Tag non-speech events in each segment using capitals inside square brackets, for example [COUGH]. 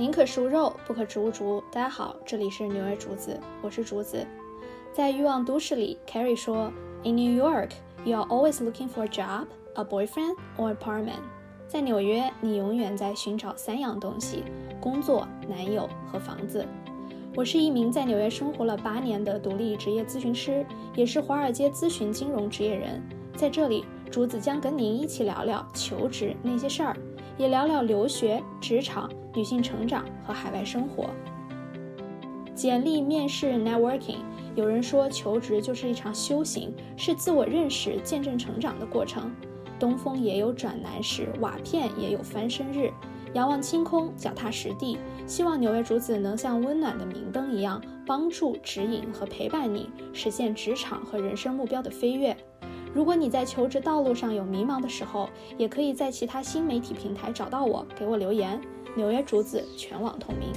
宁可食无肉，不可植物竹。大家好，这里是纽约竹子，我是竹子。在欲望都市里，Carrie 说：“In New York, you are always looking for a job, a boyfriend, or apartment。”在纽约，你永远在寻找三样东西：工作、男友和房子。我是一名在纽约生活了八年的独立职业咨询师，也是华尔街咨询金融职业人。在这里，竹子将跟您一起聊聊求职那些事儿。也聊聊留学、职场、女性成长和海外生活。简历面试 （networking），有人说求职就是一场修行，是自我认识、见证成长的过程。东风也有转南时，瓦片也有翻身日。仰望星空，脚踏实地。希望纽约竹子能像温暖的明灯一样，帮助、指引和陪伴你，实现职场和人生目标的飞跃。如果你在求职道路上有迷茫的时候，也可以在其他新媒体平台找到我，给我留言。纽约竹子全网同名。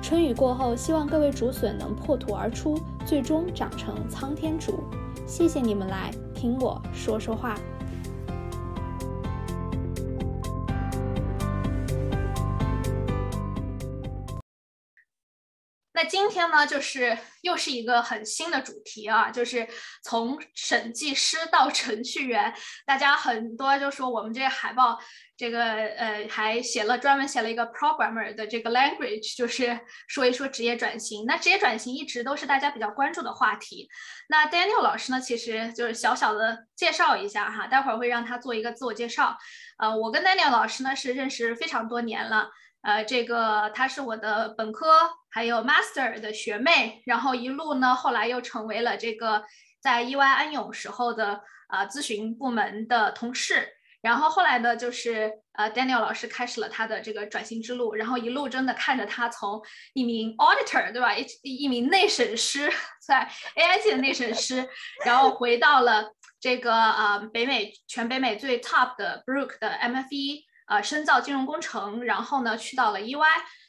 春雨过后，希望各位竹笋能破土而出，最终长成苍天竹。谢谢你们来听我说说话。那今天呢，就是又是一个很新的主题啊，就是从审计师到程序员，大家很多就说我们这个海报，这个呃还写了专门写了一个 programmer 的这个 language，就是说一说职业转型。那职业转型一直都是大家比较关注的话题。那 Daniel 老师呢，其实就是小小的介绍一下哈，待会儿会让他做一个自我介绍。呃，我跟 Daniel 老师呢是认识非常多年了。呃，这个她是我的本科还有 master 的学妹，然后一路呢，后来又成为了这个在 EY 安永时候的呃咨询部门的同事，然后后来呢，就是呃 Daniel 老师开始了他的这个转型之路，然后一路真的看着他从一名 auditor 对吧，一一名内审师，在 [LAUGHS] AIT 的内审师，然后回到了这个呃北美全北美最 top 的 Brook 的 MFE。呃，深造金融工程，然后呢，去到了 EY，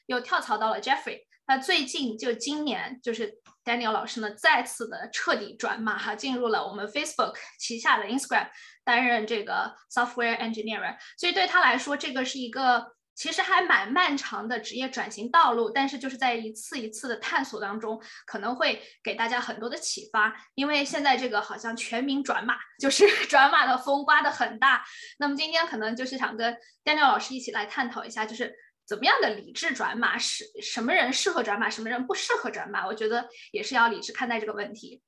又跳槽到了 Jeffrey。那最近就今年，就是 Daniel 老师呢，再次的彻底转码哈，进入了我们 Facebook 旗下的 Instagram，担任这个 Software Engineer。所以对他来说，这个是一个。其实还蛮漫长的职业转型道路，但是就是在一次一次的探索当中，可能会给大家很多的启发。因为现在这个好像全民转码，就是 [LAUGHS] 转码的风刮得很大。那么今天可能就是想跟 Daniel 老师一起来探讨一下，就是怎么样的理智转码，是什么人适合转码，什么人不适合转码。我觉得也是要理智看待这个问题。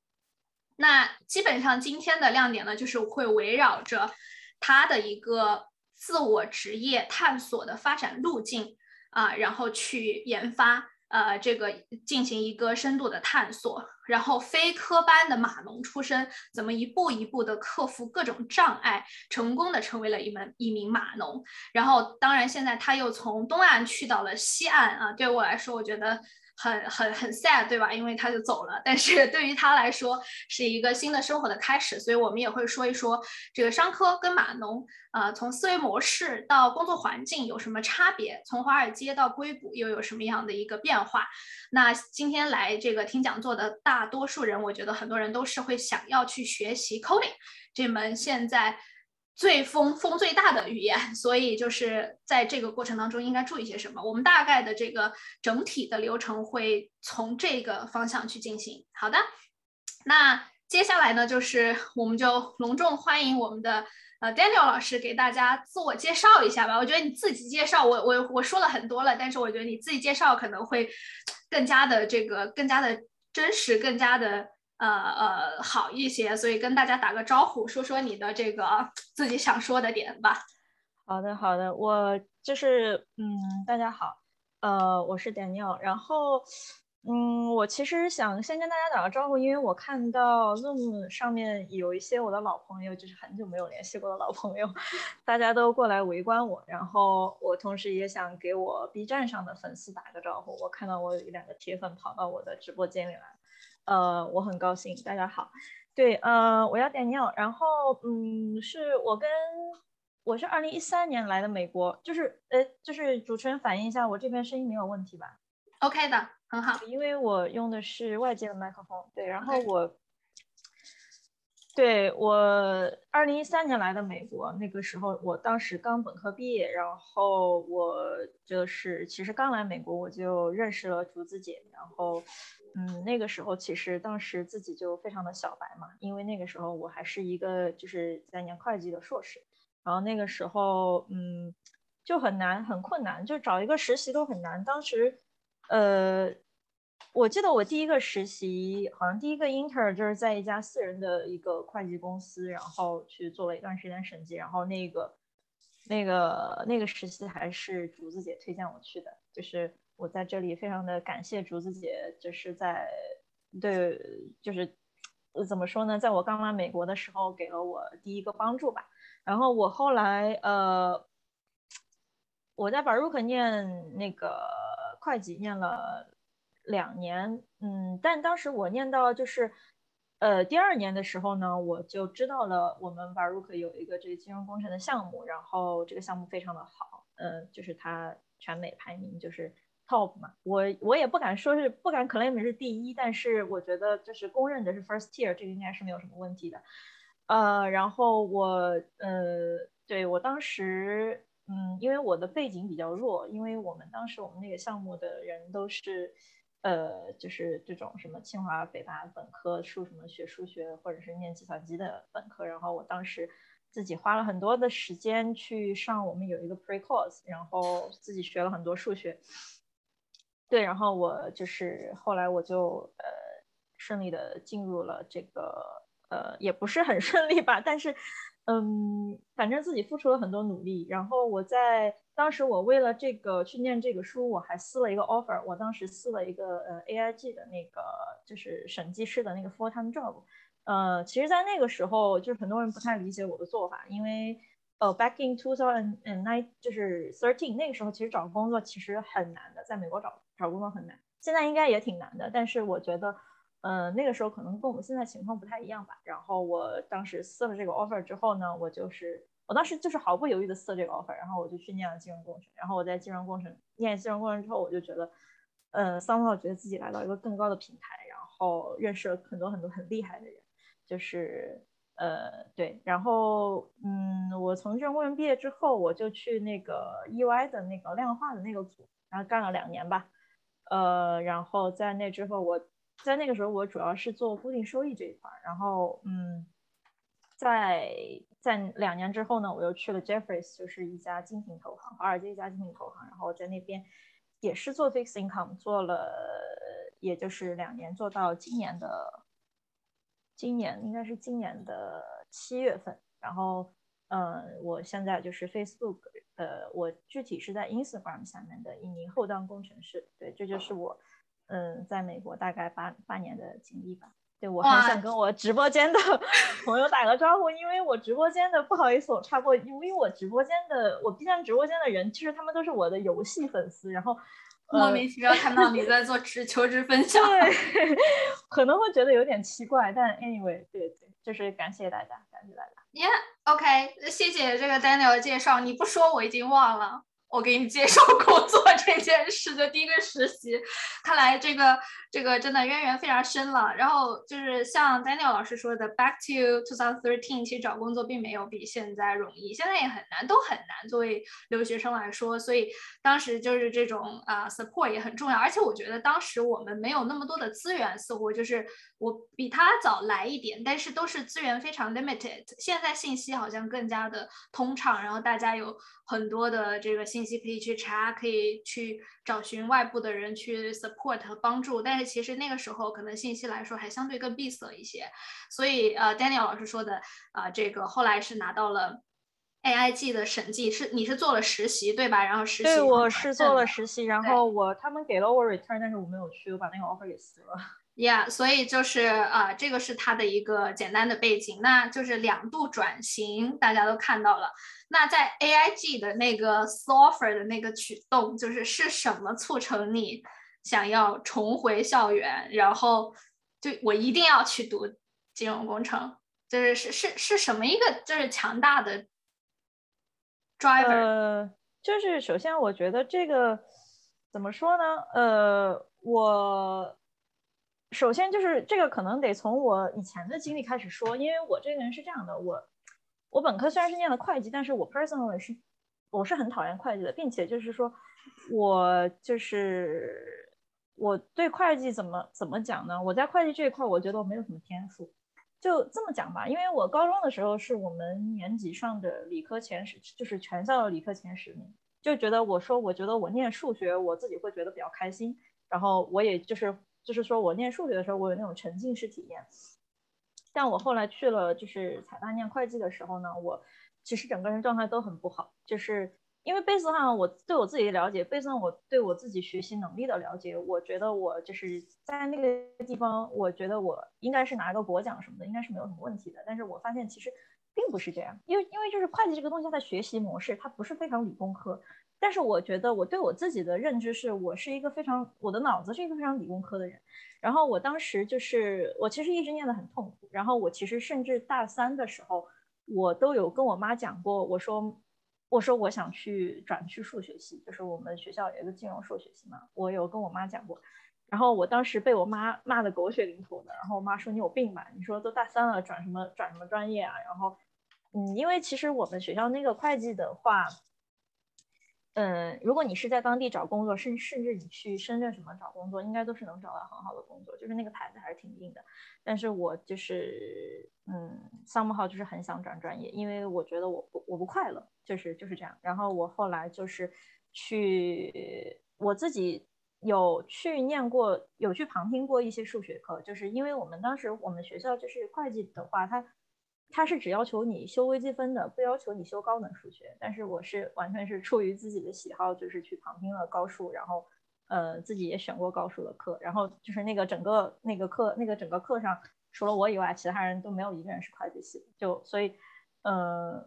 那基本上今天的亮点呢，就是会围绕着他的一个。自我职业探索的发展路径啊，然后去研发，呃，这个进行一个深度的探索。然后非科班的码农出身，怎么一步一步的克服各种障碍，成功的成为了一门一名码农。然后，当然现在他又从东岸去到了西岸啊。对我来说，我觉得。很很很 sad，对吧？因为他就走了，但是对于他来说是一个新的生活的开始，所以我们也会说一说这个商科跟码农，呃，从思维模式到工作环境有什么差别？从华尔街到硅谷又有什么样的一个变化？那今天来这个听讲座的大多数人，我觉得很多人都是会想要去学习 coding 这门现在。最风风最大的语言，[LAUGHS] 所以就是在这个过程当中应该注意些什么？我们大概的这个整体的流程会从这个方向去进行。好的，那接下来呢，就是我们就隆重欢迎我们的呃 Daniel 老师给大家自我介绍一下吧。我觉得你自己介绍，我我我说了很多了，但是我觉得你自己介绍可能会更加的这个更加的真实，更加的。呃呃，好一些，所以跟大家打个招呼，说说你的这个自己想说的点吧。好的，好的，我就是，嗯，大家好，呃，我是 Daniel，然后，嗯，我其实想先跟大家打个招呼，因为我看到 Zoom 上面有一些我的老朋友，就是很久没有联系过的老朋友，[LAUGHS] 大家都过来围观我，然后我同时也想给我 B 站上的粉丝打个招呼，我看到我有一两个铁粉跑到我的直播间里来。呃，我很高兴，大家好。对，呃，我要点尿，然后，嗯，是我跟我是二零一三年来的美国，就是，呃，就是主持人反映一下，我这边声音没有问题吧？OK 的，很好，因为我用的是外接的麦克风。对，然后我。对我二零一三年来的美国，那个时候我当时刚本科毕业，然后我就是其实刚来美国我就认识了竹子姐，然后嗯那个时候其实当时自己就非常的小白嘛，因为那个时候我还是一个就是在念会计的硕士，然后那个时候嗯就很难很困难，就找一个实习都很难，当时呃。我记得我第一个实习，好像第一个 inter 就是在一家私人的一个会计公司，然后去做了一段时间审计，然后那个那个那个实习还是竹子姐推荐我去的，就是我在这里非常的感谢竹子姐，就是在对就是怎么说呢，在我刚来美国的时候给了我第一个帮助吧，然后我后来呃我在 Baruch 念那个会计念了。两年，嗯，但当时我念到就是，呃，第二年的时候呢，我就知道了我们 Baruch 有一个这个金融工程的项目，然后这个项目非常的好，嗯，就是它全美排名就是 top 嘛，我我也不敢说是不敢 claim 是第一，但是我觉得就是公认的是 first tier，这个应该是没有什么问题的，呃，然后我，呃，对我当时，嗯，因为我的背景比较弱，因为我们当时我们那个项目的人都是。呃，就是这种什么清华、北大本科，数什么学数学，或者是念计算机的本科。然后我当时自己花了很多的时间去上我们有一个 pre course，然后自己学了很多数学。对，然后我就是后来我就呃顺利的进入了这个呃也不是很顺利吧，但是嗯，反正自己付出了很多努力。然后我在。当时我为了这个去念这个书，我还撕了一个 offer。我当时撕了一个呃 AIG 的那个就是审计师的那个 full time job。呃，其实，在那个时候，就是很多人不太理解我的做法，因为呃 back in two thousand and nine 就是 thirteen 那个时候，其实找工作其实很难的，在美国找找工作很难。现在应该也挺难的，但是我觉得，呃，那个时候可能跟我们现在情况不太一样吧。然后我当时撕了这个 offer 之后呢，我就是。我当时就是毫不犹豫的撕了这个 offer，然后我就去念了金融工程。然后我在金融工程念金融工程之后，我就觉得，呃，三号觉得自己来到一个更高的平台，然后认识了很多很多很厉害的人，就是，呃，对。然后，嗯，我从金融工程毕业之后，我就去那个 EY 的那个量化的那个组，然后干了两年吧。呃，然后在那之后，我在那个时候我主要是做固定收益这一块，然后，嗯。在在两年之后呢，我又去了 Jeffries，就是一家精品投行，华尔街一家精品投行。然后在那边也是做 fixed income，做了也就是两年，做到今年的今年应该是今年的七月份。然后嗯，我现在就是 Facebook，呃，我具体是在 Instagram 下面的一名后端工程师。对，这就是我嗯在美国大概八八年的经历吧。对，我很想跟我直播间的 [LAUGHS] 朋友打个招呼，因为我直播间的不好意思，我插播，因为我直播间的我 B 站直播间的人，其实他们都是我的游戏粉丝，然后莫名其妙看到你在做职求职分享，对，[LAUGHS] 可能会觉得有点奇怪，但 anyway，对对，就是感谢大家，感谢大家。Yeah，OK，谢谢这个 Daniel 的介绍，你不说我已经忘了。我给你介绍工作这件事的第一个实习，看来这个这个真的渊源非常深了。然后就是像 Daniel 老师说的，Back to 2013，其实找工作并没有比现在容易，现在也很难，都很难。作为留学生来说，所以当时就是这种啊 support 也很重要。而且我觉得当时我们没有那么多的资源，似乎就是我比他早来一点，但是都是资源非常 limited。现在信息好像更加的通畅，然后大家有很多的这个信。息可以去查，可以去找寻外部的人去 support 和帮助，但是其实那个时候可能信息来说还相对更闭塞一些。所以呃，Daniel 老师说的啊，这个后来是拿到了 AIG 的审计，是你是做了实习对吧？然后实习对，我是做了实习，然后我他们给了我 return，但是我没有去，我把那个 offer 给撕了。Yeah，所以就是啊，这个是它的一个简单的背景，那就是两度转型，大家都看到了。那在 AIG 的那个 soffer 的那个举动，就是是什么促成你想要重回校园，然后就我一定要去读金融工程，就是是是是什么一个就是强大的 driver？就是首先我觉得这个怎么说呢？呃，我。首先就是这个可能得从我以前的经历开始说，因为我这个人是这样的，我我本科虽然是念的会计，但是我 personally 是我是很讨厌会计的，并且就是说我就是我对会计怎么怎么讲呢？我在会计这一块，我觉得我没有什么天赋，就这么讲吧。因为我高中的时候是我们年级上的理科前十，就是全校的理科前十名，就觉得我说我觉得我念数学，我自己会觉得比较开心，然后我也就是。就是说我念数学的时候，我有那种沉浸式体验。但我后来去了就是财大念会计的时候呢，我其实整个人状态都很不好。就是因为贝斯上我对我自己的了解，贝斯上我对我自己学习能力的了解，我觉得我就是在那个地方，我觉得我应该是拿个国奖什么的，应该是没有什么问题的。但是我发现其实并不是这样，因为因为就是会计这个东西，它的学习模式它不是非常理工科。但是我觉得我对我自己的认知是我是一个非常我的脑子是一个非常理工科的人，然后我当时就是我其实一直念得很痛苦，然后我其实甚至大三的时候我都有跟我妈讲过，我说我说我想去转去数学系，就是我们学校有一个金融数学系嘛，我有跟我妈讲过，然后我当时被我妈骂的狗血淋头的，然后我妈说你有病吧，你说都大三了转什么转什么专业啊，然后嗯，因为其实我们学校那个会计的话。嗯，如果你是在当地找工作，甚甚至你去深圳什么找工作，应该都是能找到很好的工作，就是那个牌子还是挺硬的。但是我就是，嗯，some how 就是很想转专业，因为我觉得我不我不快乐，就是就是这样。然后我后来就是去我自己有去念过，有去旁听过一些数学课，就是因为我们当时我们学校就是会计的话，它。他是只要求你修微积分的，不要求你修高等数学。但是我是完全是出于自己的喜好，就是去旁听了高数，然后呃自己也选过高数的课，然后就是那个整个那个课那个整个课上，除了我以外，其他人都没有一个人是会计系的。就所以呃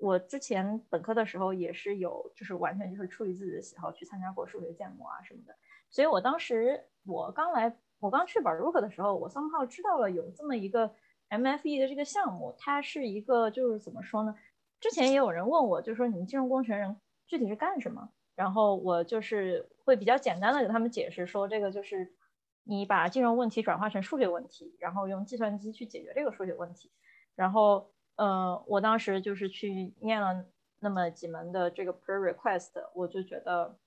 我之前本科的时候也是有，就是完全就是出于自己的喜好去参加过数学建模啊什么的。所以我当时我刚来我刚去 Baruch 的时候，我三号知道了有这么一个。MFE 的这个项目，它是一个就是怎么说呢？之前也有人问我，就说你们金融工程人具体是干什么？然后我就是会比较简单的给他们解释说，这个就是你把金融问题转化成数学问题，然后用计算机去解决这个数学问题。然后，呃，我当时就是去念了那么几门的这个 pre-request，我就觉得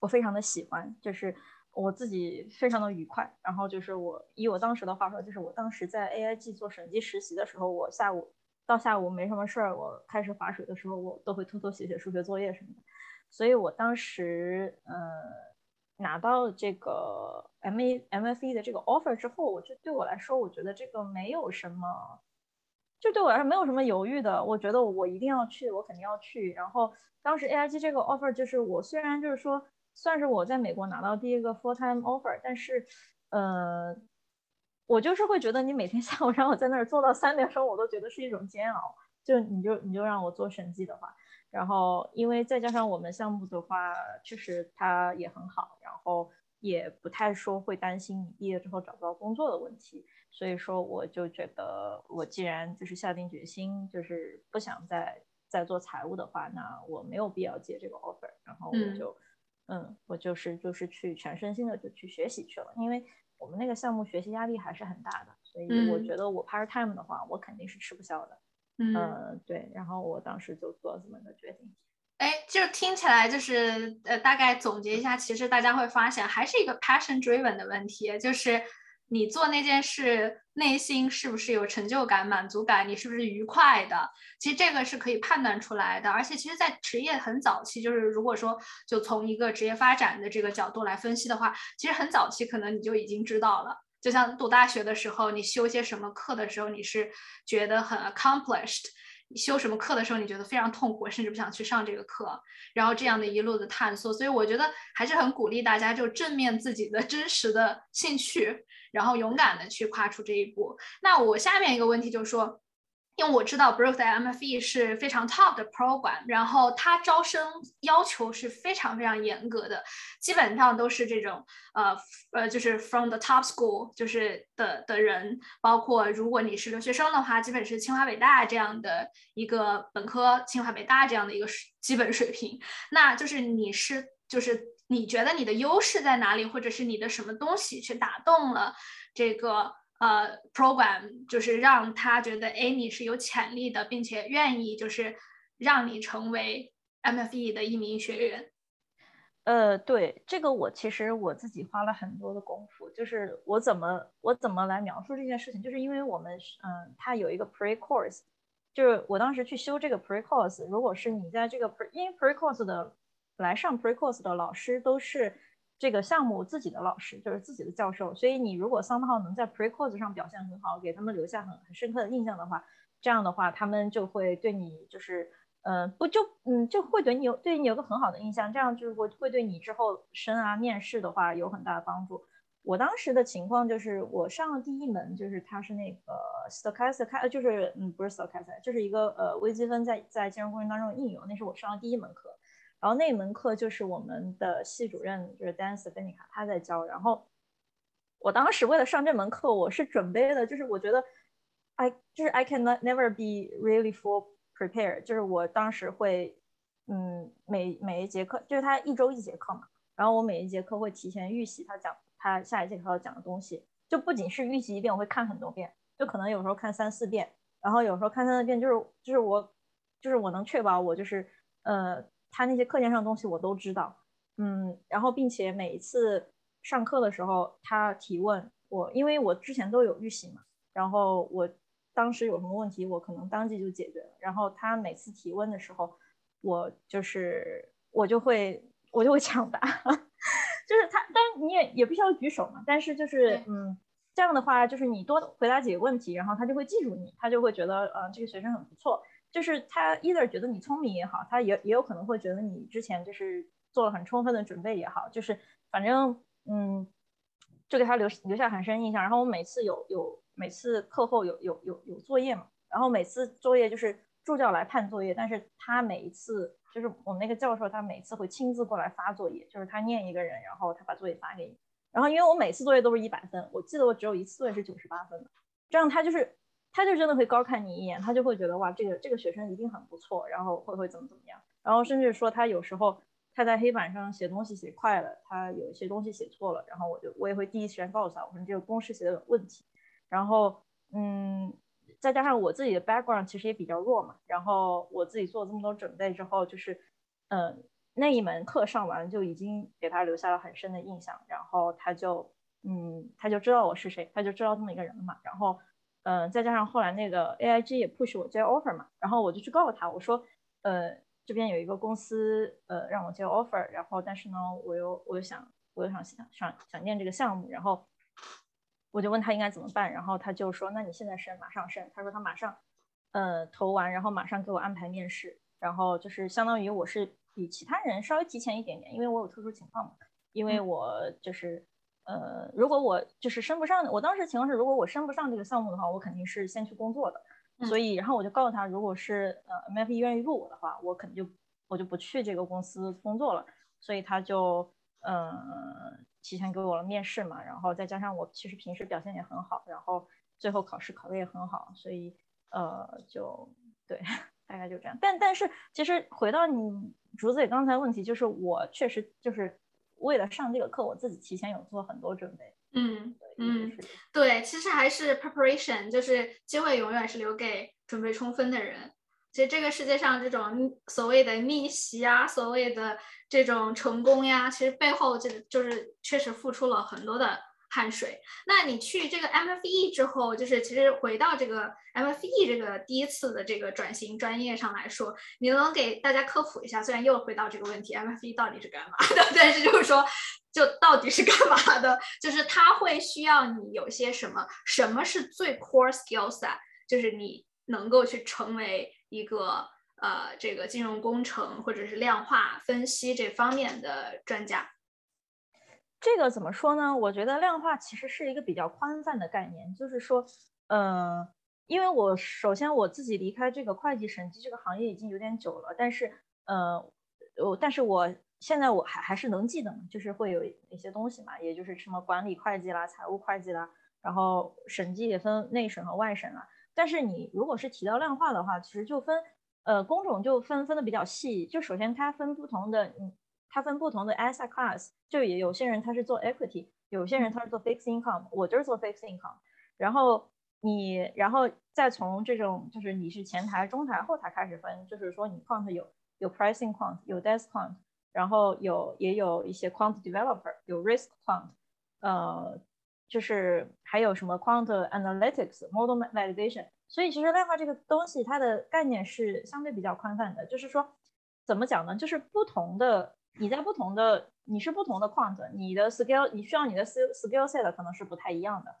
我非常的喜欢，就是。我自己非常的愉快，然后就是我以我当时的话说，就是我当时在 AIG 做审计实习的时候，我下午到下午没什么事儿，我开始划水的时候，我都会偷偷写写数学作业什么的。所以我当时呃拿到这个 M A M F E 的这个 offer 之后，我就对我来说，我觉得这个没有什么，就对我来说没有什么犹豫的，我觉得我一定要去，我肯定要去。然后当时 AIG 这个 offer 就是我虽然就是说。算是我在美国拿到第一个 full time offer，但是，呃，我就是会觉得你每天下午让我在那儿做到三点钟，我都觉得是一种煎熬。就你就你就让我做审计的话，然后因为再加上我们项目的话，确实它也很好，然后也不太说会担心你毕业之后找不到工作的问题，所以说我就觉得我既然就是下定决心，就是不想再再做财务的话，那我没有必要接这个 offer，然后我就。嗯，我就是就是去全身心的就去学习去了，因为我们那个项目学习压力还是很大的，所以我觉得我 part time 的话，我肯定是吃不消的。嗯，对，然后我当时就做了这么个决定。哎，就听起来就是呃，大概总结一下，其实大家会发现还是一个 passion driven 的问题，就是。你做那件事，内心是不是有成就感、满足感？你是不是愉快的？其实这个是可以判断出来的。而且，其实，在职业很早期，就是如果说就从一个职业发展的这个角度来分析的话，其实很早期可能你就已经知道了。就像读大学的时候，你修些什么课的时候，你是觉得很 accomplished；你修什么课的时候，你觉得非常痛苦，甚至不想去上这个课。然后这样的一路的探索，所以我觉得还是很鼓励大家就正面自己的真实的兴趣。然后勇敢的去跨出这一步。那我下面一个问题就是说，因为我知道 Brook 的 MFE 是非常 top 的 program，然后它招生要求是非常非常严格的，基本上都是这种呃呃，就是 from the top school 就是的的人，包括如果你是留学生的话，基本是清华北大这样的一个本科，清华北大这样的一个基本水平。那就是你是就是。你觉得你的优势在哪里，或者是你的什么东西去打动了这个呃 program，就是让他觉得哎你是有潜力的，并且愿意就是让你成为 MFE 的一名学员。呃，对这个我其实我自己花了很多的功夫，就是我怎么我怎么来描述这件事情，就是因为我们嗯，它有一个 pre course，就是我当时去修这个 pre course，如果是你在这个 pre 因为 pre course 的来上 pre course 的老师都是这个项目自己的老师，就是自己的教授，所以你如果 somehow 能在 pre course 上表现很好，给他们留下很很深刻的印象的话，这样的话他们就会对你就是。嗯，不就嗯就会对你有对你有个很好的印象，这样就会会对你之后升啊面试的话有很大的帮助。我当时的情况就是我上了第一门，就是它是那个 stochastic，就是嗯不是 stochastic，就是一个呃微积分在在金融工程当中应用，那是我上的第一门课。然后那门课就是我们的系主任就是 Dan s f e n i k a 他在教。然后我当时为了上这门课，我是准备的，就是我觉得 I 就是 I can never be really full。prepare 就是我当时会，嗯，每每一节课就是他一周一节课嘛，然后我每一节课会提前预习他讲他下一节课要讲的东西，就不仅是预习一遍，我会看很多遍，就可能有时候看三四遍，然后有时候看三四遍，就是就是我就是我能确保我就是呃他那些课件上的东西我都知道，嗯，然后并且每一次上课的时候他提问我，因为我之前都有预习嘛，然后我。当时有什么问题，我可能当即就解决了。然后他每次提问的时候，我就是我就会我就会抢答，[LAUGHS] 就是他，但你也也不需要举手嘛。但是就是嗯，这样的话，就是你多回答几个问题，然后他就会记住你，他就会觉得呃这个学生很不错。就是他 either 觉得你聪明也好，他也也有可能会觉得你之前就是做了很充分的准备也好，就是反正嗯，就给他留留下很深印象。然后我每次有有。每次课后有有有有作业嘛，然后每次作业就是助教来判作业，但是他每一次就是我们那个教授，他每次会亲自过来发作业，就是他念一个人，然后他把作业发给你。然后因为我每次作业都是一百分，我记得我只有一次作业是九十八分的，这样他就是他就真的会高看你一眼，他就会觉得哇，这个这个学生一定很不错，然后会会怎么怎么样，然后甚至说他有时候他在黑板上写东西写快了，他有一些东西写错了，然后我就我也会第一时间告诉他，我说这个公式写的有问题。然后，嗯，再加上我自己的 background 其实也比较弱嘛，然后我自己做这么多准备之后，就是，嗯，那一门课上完就已经给他留下了很深的印象，然后他就，嗯，他就知道我是谁，他就知道这么一个人了嘛。然后，嗯，再加上后来那个 AIG 也 push 我接 offer 嘛，然后我就去告诉他，我说，呃，这边有一个公司，呃，让我接 offer，然后但是呢，我又我又想，我又想想想想念这个项目，然后。我就问他应该怎么办，然后他就说：“那你现在申，马上申。”他说他马上，呃，投完，然后马上给我安排面试，然后就是相当于我是比其他人稍微提前一点点，因为我有特殊情况嘛，因为我就是，呃，如果我就是升不上，我当时情况是，如果我升不上这个项目的话，我肯定是先去工作的，所以然后我就告诉他，如果是呃 M F E 愿意录我的话，我肯定就我就不去这个公司工作了，所以他就，嗯。提前给我了面试嘛，然后再加上我其实平时表现也很好，然后最后考试考的也很好，所以呃就对，[LAUGHS] 大概就这样。但但是其实回到你竹子也刚才问题，就是我确实就是为了上这个课，我自己提前有做很多准备。嗯嗯，对，其实还是 preparation，就是机会永远是留给准备充分的人。其实这个世界上这种所谓的逆袭啊，所谓的这种成功呀，其实背后这就是确实付出了很多的汗水。那你去这个 MFE 之后，就是其实回到这个 MFE 这个第一次的这个转型专业上来说，你能给大家科普一下？虽然又回到这个问题，MFE 到底是干嘛的？[LAUGHS] 但是就是说，就到底是干嘛的？就是它会需要你有些什么？什么是最 core skills 啊？就是你能够去成为。一个呃，这个金融工程或者是量化分析这方面的专家，这个怎么说呢？我觉得量化其实是一个比较宽泛的概念，就是说，嗯，因为我首先我自己离开这个会计审计这个行业已经有点久了，但是，呃，我但是我现在我还还是能记得嘛，就是会有一些东西嘛，也就是什么管理会计啦、财务会计啦，然后审计也分内审和外审啦。但是你如果是提到量化的话，其实就分，呃，工种就分分的比较细。就首先它分不同的，嗯，它分不同的 asset class，就也有些人他是做 equity，有些人他是做 fixed income，我就是做 fixed income。然后你，然后再从这种就是你是前台、中台、后台开始分，就是说你 quant 有有 pricing quant，有 desk quant，然后有也有一些 quant developer，有 risk quant，呃，就是还有什么 quant analytics、model validation。所以其实量化这个东西它的概念是相对比较宽泛的，就是说怎么讲呢？就是不同的你在不同的你是不同的 quant，你的 skill 你需要你的 skill skill set 可能是不太一样的。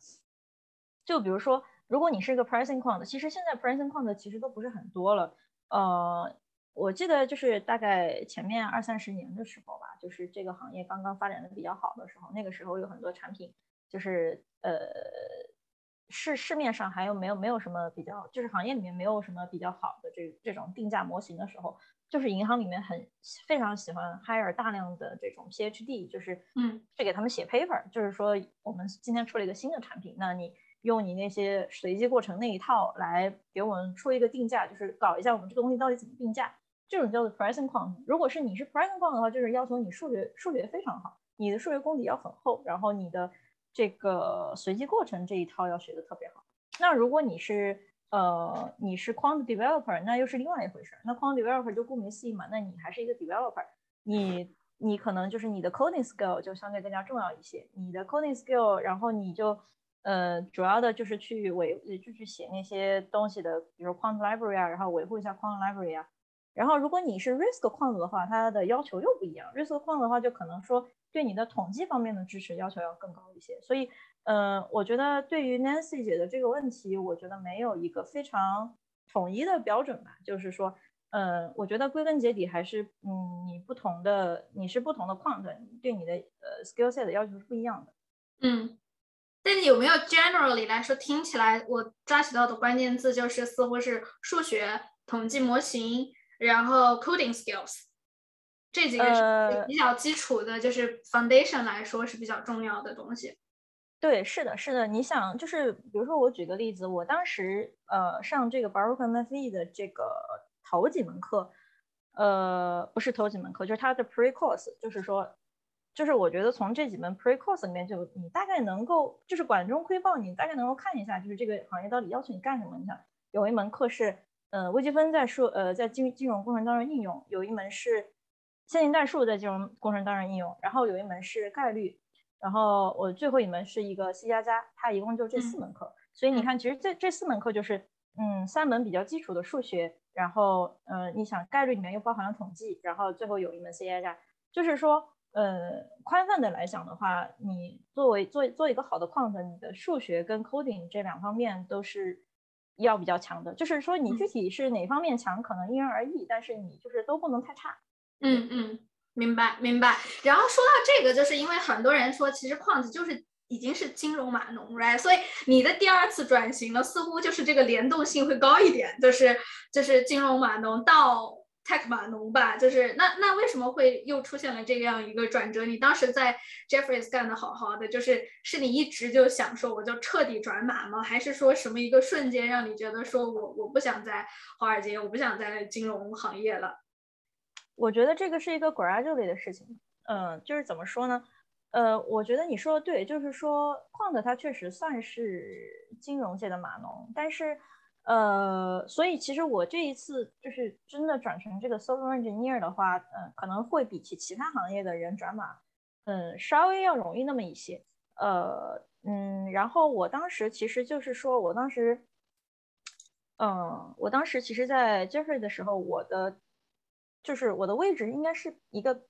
就比如说，如果你是一个 pricing 框的其实现在 pricing 框的其实都不是很多了。呃，我记得就是大概前面二三十年的时候吧，就是这个行业刚刚发展的比较好的时候，那个时候有很多产品，就是呃，市市面上还有没有没有什么比较，就是行业里面没有什么比较好的这这种定价模型的时候，就是银行里面很非常喜欢 hire 大量的这种 PhD，就是嗯，去给他们写 paper，就是说我们今天出了一个新的产品，那你。用你那些随机过程那一套来给我们出一个定价，就是搞一下我们这个东西到底怎么定价，这种叫做 pricing quant。如果是你是 pricing quant 的话，就是要求你数学数学非常好，你的数学功底要很厚，然后你的这个随机过程这一套要学的特别好。那如果你是呃你是 quant developer，那又是另外一回事。那 quant developer 就顾名思义嘛，那你还是一个 developer，你你可能就是你的 coding skill 就相对更加重要一些，你的 coding skill，然后你就。呃，主要的就是去维，就去写那些东西的，比如 quant library 啊，然后维护一下 quant library 啊。然后如果你是 risk quant 的话，它的要求又不一样。risk quant 的话，就可能说对你的统计方面的知识要求要更高一些。所以，呃，我觉得对于 Nancy 姐的这个问题，我觉得没有一个非常统一的标准吧。就是说，呃，我觉得归根结底还是，嗯，你不同的，你是不同的 quant，对你的呃 skill set 的要求是不一样的。嗯。但有没有 generally 来说，听起来我抓取到的关键字就是似乎是数学、统计模型，然后 coding skills 这几个是比较基础的，就是 foundation 来说是比较重要的东西。对，是的，是的。你想，就是比如说我举个例子，我当时呃上这个 Baruch m a t h e 的这个头几门课，呃，不是头几门课，就是它的 pre course，就是说。就是我觉得从这几门 pre course 里面，就你大概能够，就是管中窥豹，你大概能够看一下，就是这个行业到底要求你干什么。你想，有一门课是，呃，微积分在数，呃，在金金融工程当中应用；有一门是线性代数在金融工程当中应用；然后有一门是概率；然后我最后一门是一个 C 加加，它一共就这四门课。所以你看，其实这这四门课就是，嗯，三门比较基础的数学，然后，呃，你想概率里面又包含了统计，然后最后有一门 C 加加，就是说。呃，宽泛的来讲的话，你作为做做一个好的 quant，你的数学跟 coding 这两方面都是要比较强的。就是说，你具体是哪方面强，可能因人而异，但是你就是都不能太差。嗯嗯，明白明白。然后说到这个，就是因为很多人说，其实矿子就是已经是金融码农，right？所以你的第二次转型了，似乎就是这个联动性会高一点，就是就是金融码农到。tech 码农吧，就是那那为什么会又出现了这样一个转折？你当时在 Jeffries 干的好好的，就是是你一直就想说我就彻底转码吗？还是说什么一个瞬间让你觉得说我我不想在华尔街，我不想在金融行业了？我觉得这个是一个 gradually 的事情，嗯，就是怎么说呢？呃，我觉得你说的对，就是说 Quant 它确实算是金融界的码农，但是。呃，所以其实我这一次就是真的转成这个 software engineer 的话，嗯，可能会比起其他行业的人转码，嗯，稍微要容易那么一些。呃，嗯，然后我当时其实就是说，我当时，嗯，我当时其实，在 Jeffrey 的时候，我的就是我的位置应该是一个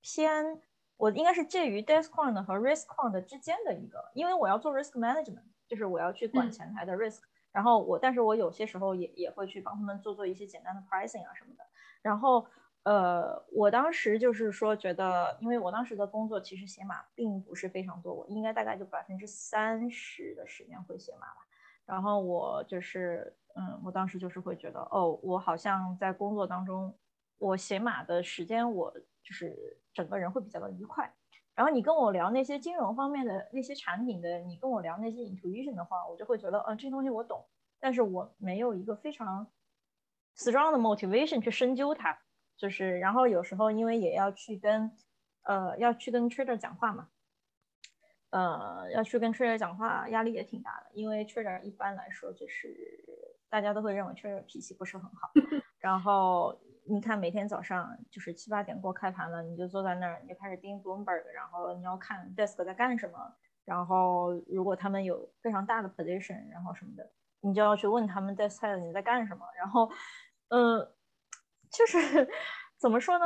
偏，我应该是介于 desk quant 和 risk quant 之间的一个，因为我要做 risk management，就是我要去管前台的 risk。然后我，但是我有些时候也也会去帮他们做做一些简单的 pricing 啊什么的。然后，呃，我当时就是说觉得，因为我当时的工作其实写码并不是非常多，我应该大概就百分之三十的时间会写码吧。然后我就是，嗯，我当时就是会觉得，哦，我好像在工作当中，我写码的时间，我就是整个人会比较的愉快。然后你跟我聊那些金融方面的那些产品的，你跟我聊那些 intuition 的话，我就会觉得，嗯，这东西我懂，但是我没有一个非常 strong 的 motivation 去深究它。就是然后有时候因为也要去跟呃要去跟 trader 讲话嘛，呃要去跟 trader 讲话，压力也挺大的，因为 trader 一般来说就是大家都会认为 trader 脾气不是很好，[LAUGHS] 然后你看每天早上就是七八点过开盘了，你就坐在那儿，你就开始盯 Bloomberg，然后你要看 desk 在干什么。然后，如果他们有非常大的 position，然后什么的，你就要去问他们在 side 你在干什么。然后，呃，就是 [LAUGHS] 怎么说呢？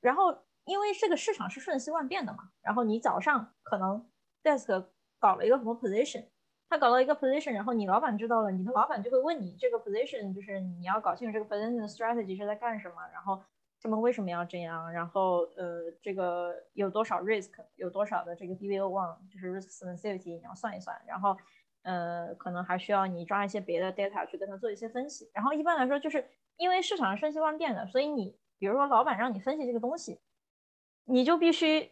然后，因为这个市场是瞬息万变的嘛。然后你早上可能 desk 搞了一个什么 position，他搞到一个 position，然后你老板知道了，你的老板就会问你这个 position，就是你要搞清楚这个 position strategy 是在干什么。然后。他们为什么要这样？然后呃，这个有多少 risk，有多少的这个 BVO one，就是 risk sensitivity，你要算一算。然后呃，可能还需要你抓一些别的 data 去跟他做一些分析。然后一般来说，就是因为市场瞬息万变的，所以你比如说老板让你分析这个东西，你就必须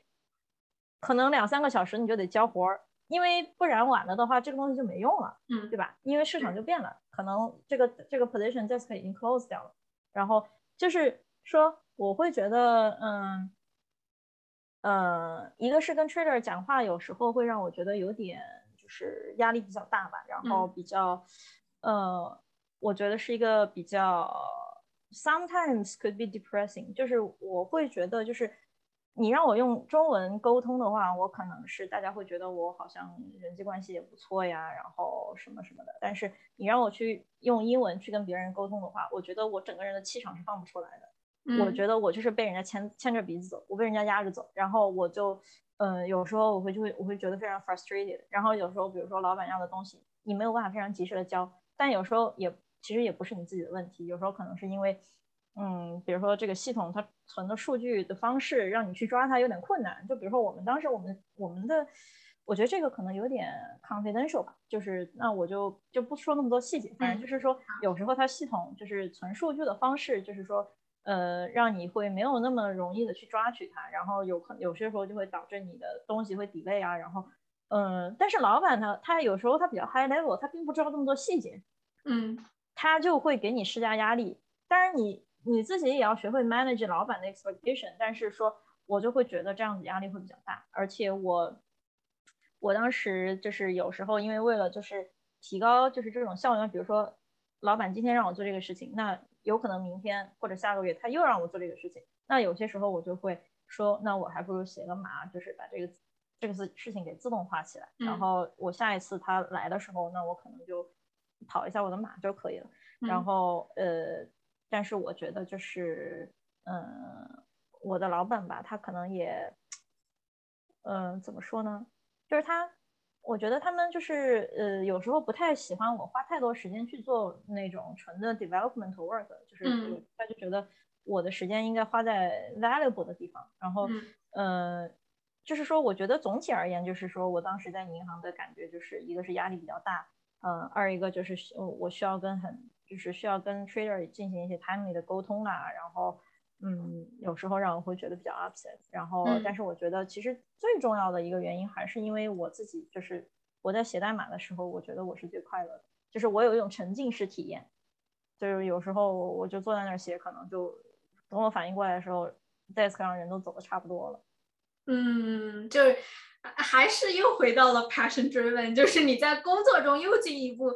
可能两三个小时你就得交活儿，因为不然晚了的话，这个东西就没用了，嗯，对吧？因为市场就变了，可能这个这个 position desk 已经 close 掉了，然后就是。说我会觉得，嗯，呃，一个是跟 trader 讲话，有时候会让我觉得有点就是压力比较大吧，然后比较，呃，我觉得是一个比较 sometimes could be depressing，就是我会觉得就是你让我用中文沟通的话，我可能是大家会觉得我好像人际关系也不错呀，然后什么什么的，但是你让我去用英文去跟别人沟通的话，我觉得我整个人的气场是放不出来的。我觉得我就是被人家牵牵着鼻子走，我被人家压着走，然后我就，嗯，有时候我会就会我会觉得非常 frustrated。然后有时候，比如说老板要的东西，你没有办法非常及时的交，但有时候也其实也不是你自己的问题，有时候可能是因为，嗯，比如说这个系统它存的数据的方式让你去抓它有点困难。就比如说我们当时我们我们的，我觉得这个可能有点 confidential 吧，就是那我就就不说那么多细节，反正就是说有时候它系统就是存数据的方式，就是说。呃，让你会没有那么容易的去抓取它，然后有可有些时候就会导致你的东西会 delay 啊，然后，嗯，但是老板呢，他有时候他比较 high level，他并不知道那么多细节，嗯，他就会给你施加压力。当然你你自己也要学会 manage 老板的 expectation，但是说我就会觉得这样子压力会比较大，而且我我当时就是有时候因为为了就是提高就是这种效率，比如说老板今天让我做这个事情，那。有可能明天或者下个月他又让我做这个事情，那有些时候我就会说，那我还不如写个码，就是把这个这个事事情给自动化起来，然后我下一次他来的时候，那我可能就跑一下我的码就可以了。然后呃，但是我觉得就是嗯，我的老板吧，他可能也嗯，怎么说呢？就是他。我觉得他们就是呃，有时候不太喜欢我花太多时间去做那种纯的 development work，就是他就觉得我的时间应该花在 valuable 的地方。然后呃，就是说，我觉得总体而言，就是说我当时在银行的感觉，就是一个是压力比较大，嗯，二一个就是我需要跟很就是需要跟 trader 进行一些 timely 的沟通啦，然后。嗯，有时候让我会觉得比较 upset，然后，但是我觉得其实最重要的一个原因还是因为我自己，就是我在写代码的时候，我觉得我是最快乐的，就是我有一种沉浸式体验，就是有时候我就坐在那儿写，可能就等我反应过来的时候，desk 上人都走的差不多了。嗯，就是还是又回到了 passion driven，就是你在工作中又进一步。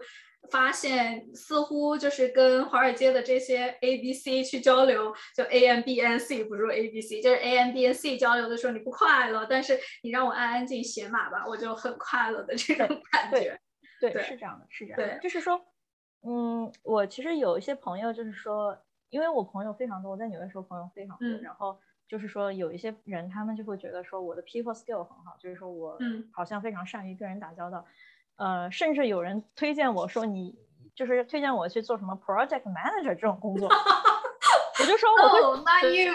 发现似乎就是跟华尔街的这些 A、B、C 去交流，就 A、M、B、N、C 不是 A、B、C，就是 A、M、B、N、C 交流的时候你不快乐，但是你让我安安静写码吧，我就很快乐的这种感觉。对，是这样的，是这样的。就是说，嗯，我其实有一些朋友，就是说，因为我朋友非常多，我在纽约时候朋友非常多，然后就是说有一些人，他们就会觉得说我的 people skill 很好，就是说我好像非常善于跟人打交道。呃，甚至有人推荐我说你就是推荐我去做什么 project manager 这种工作，[LAUGHS] 我就说我会，那 you，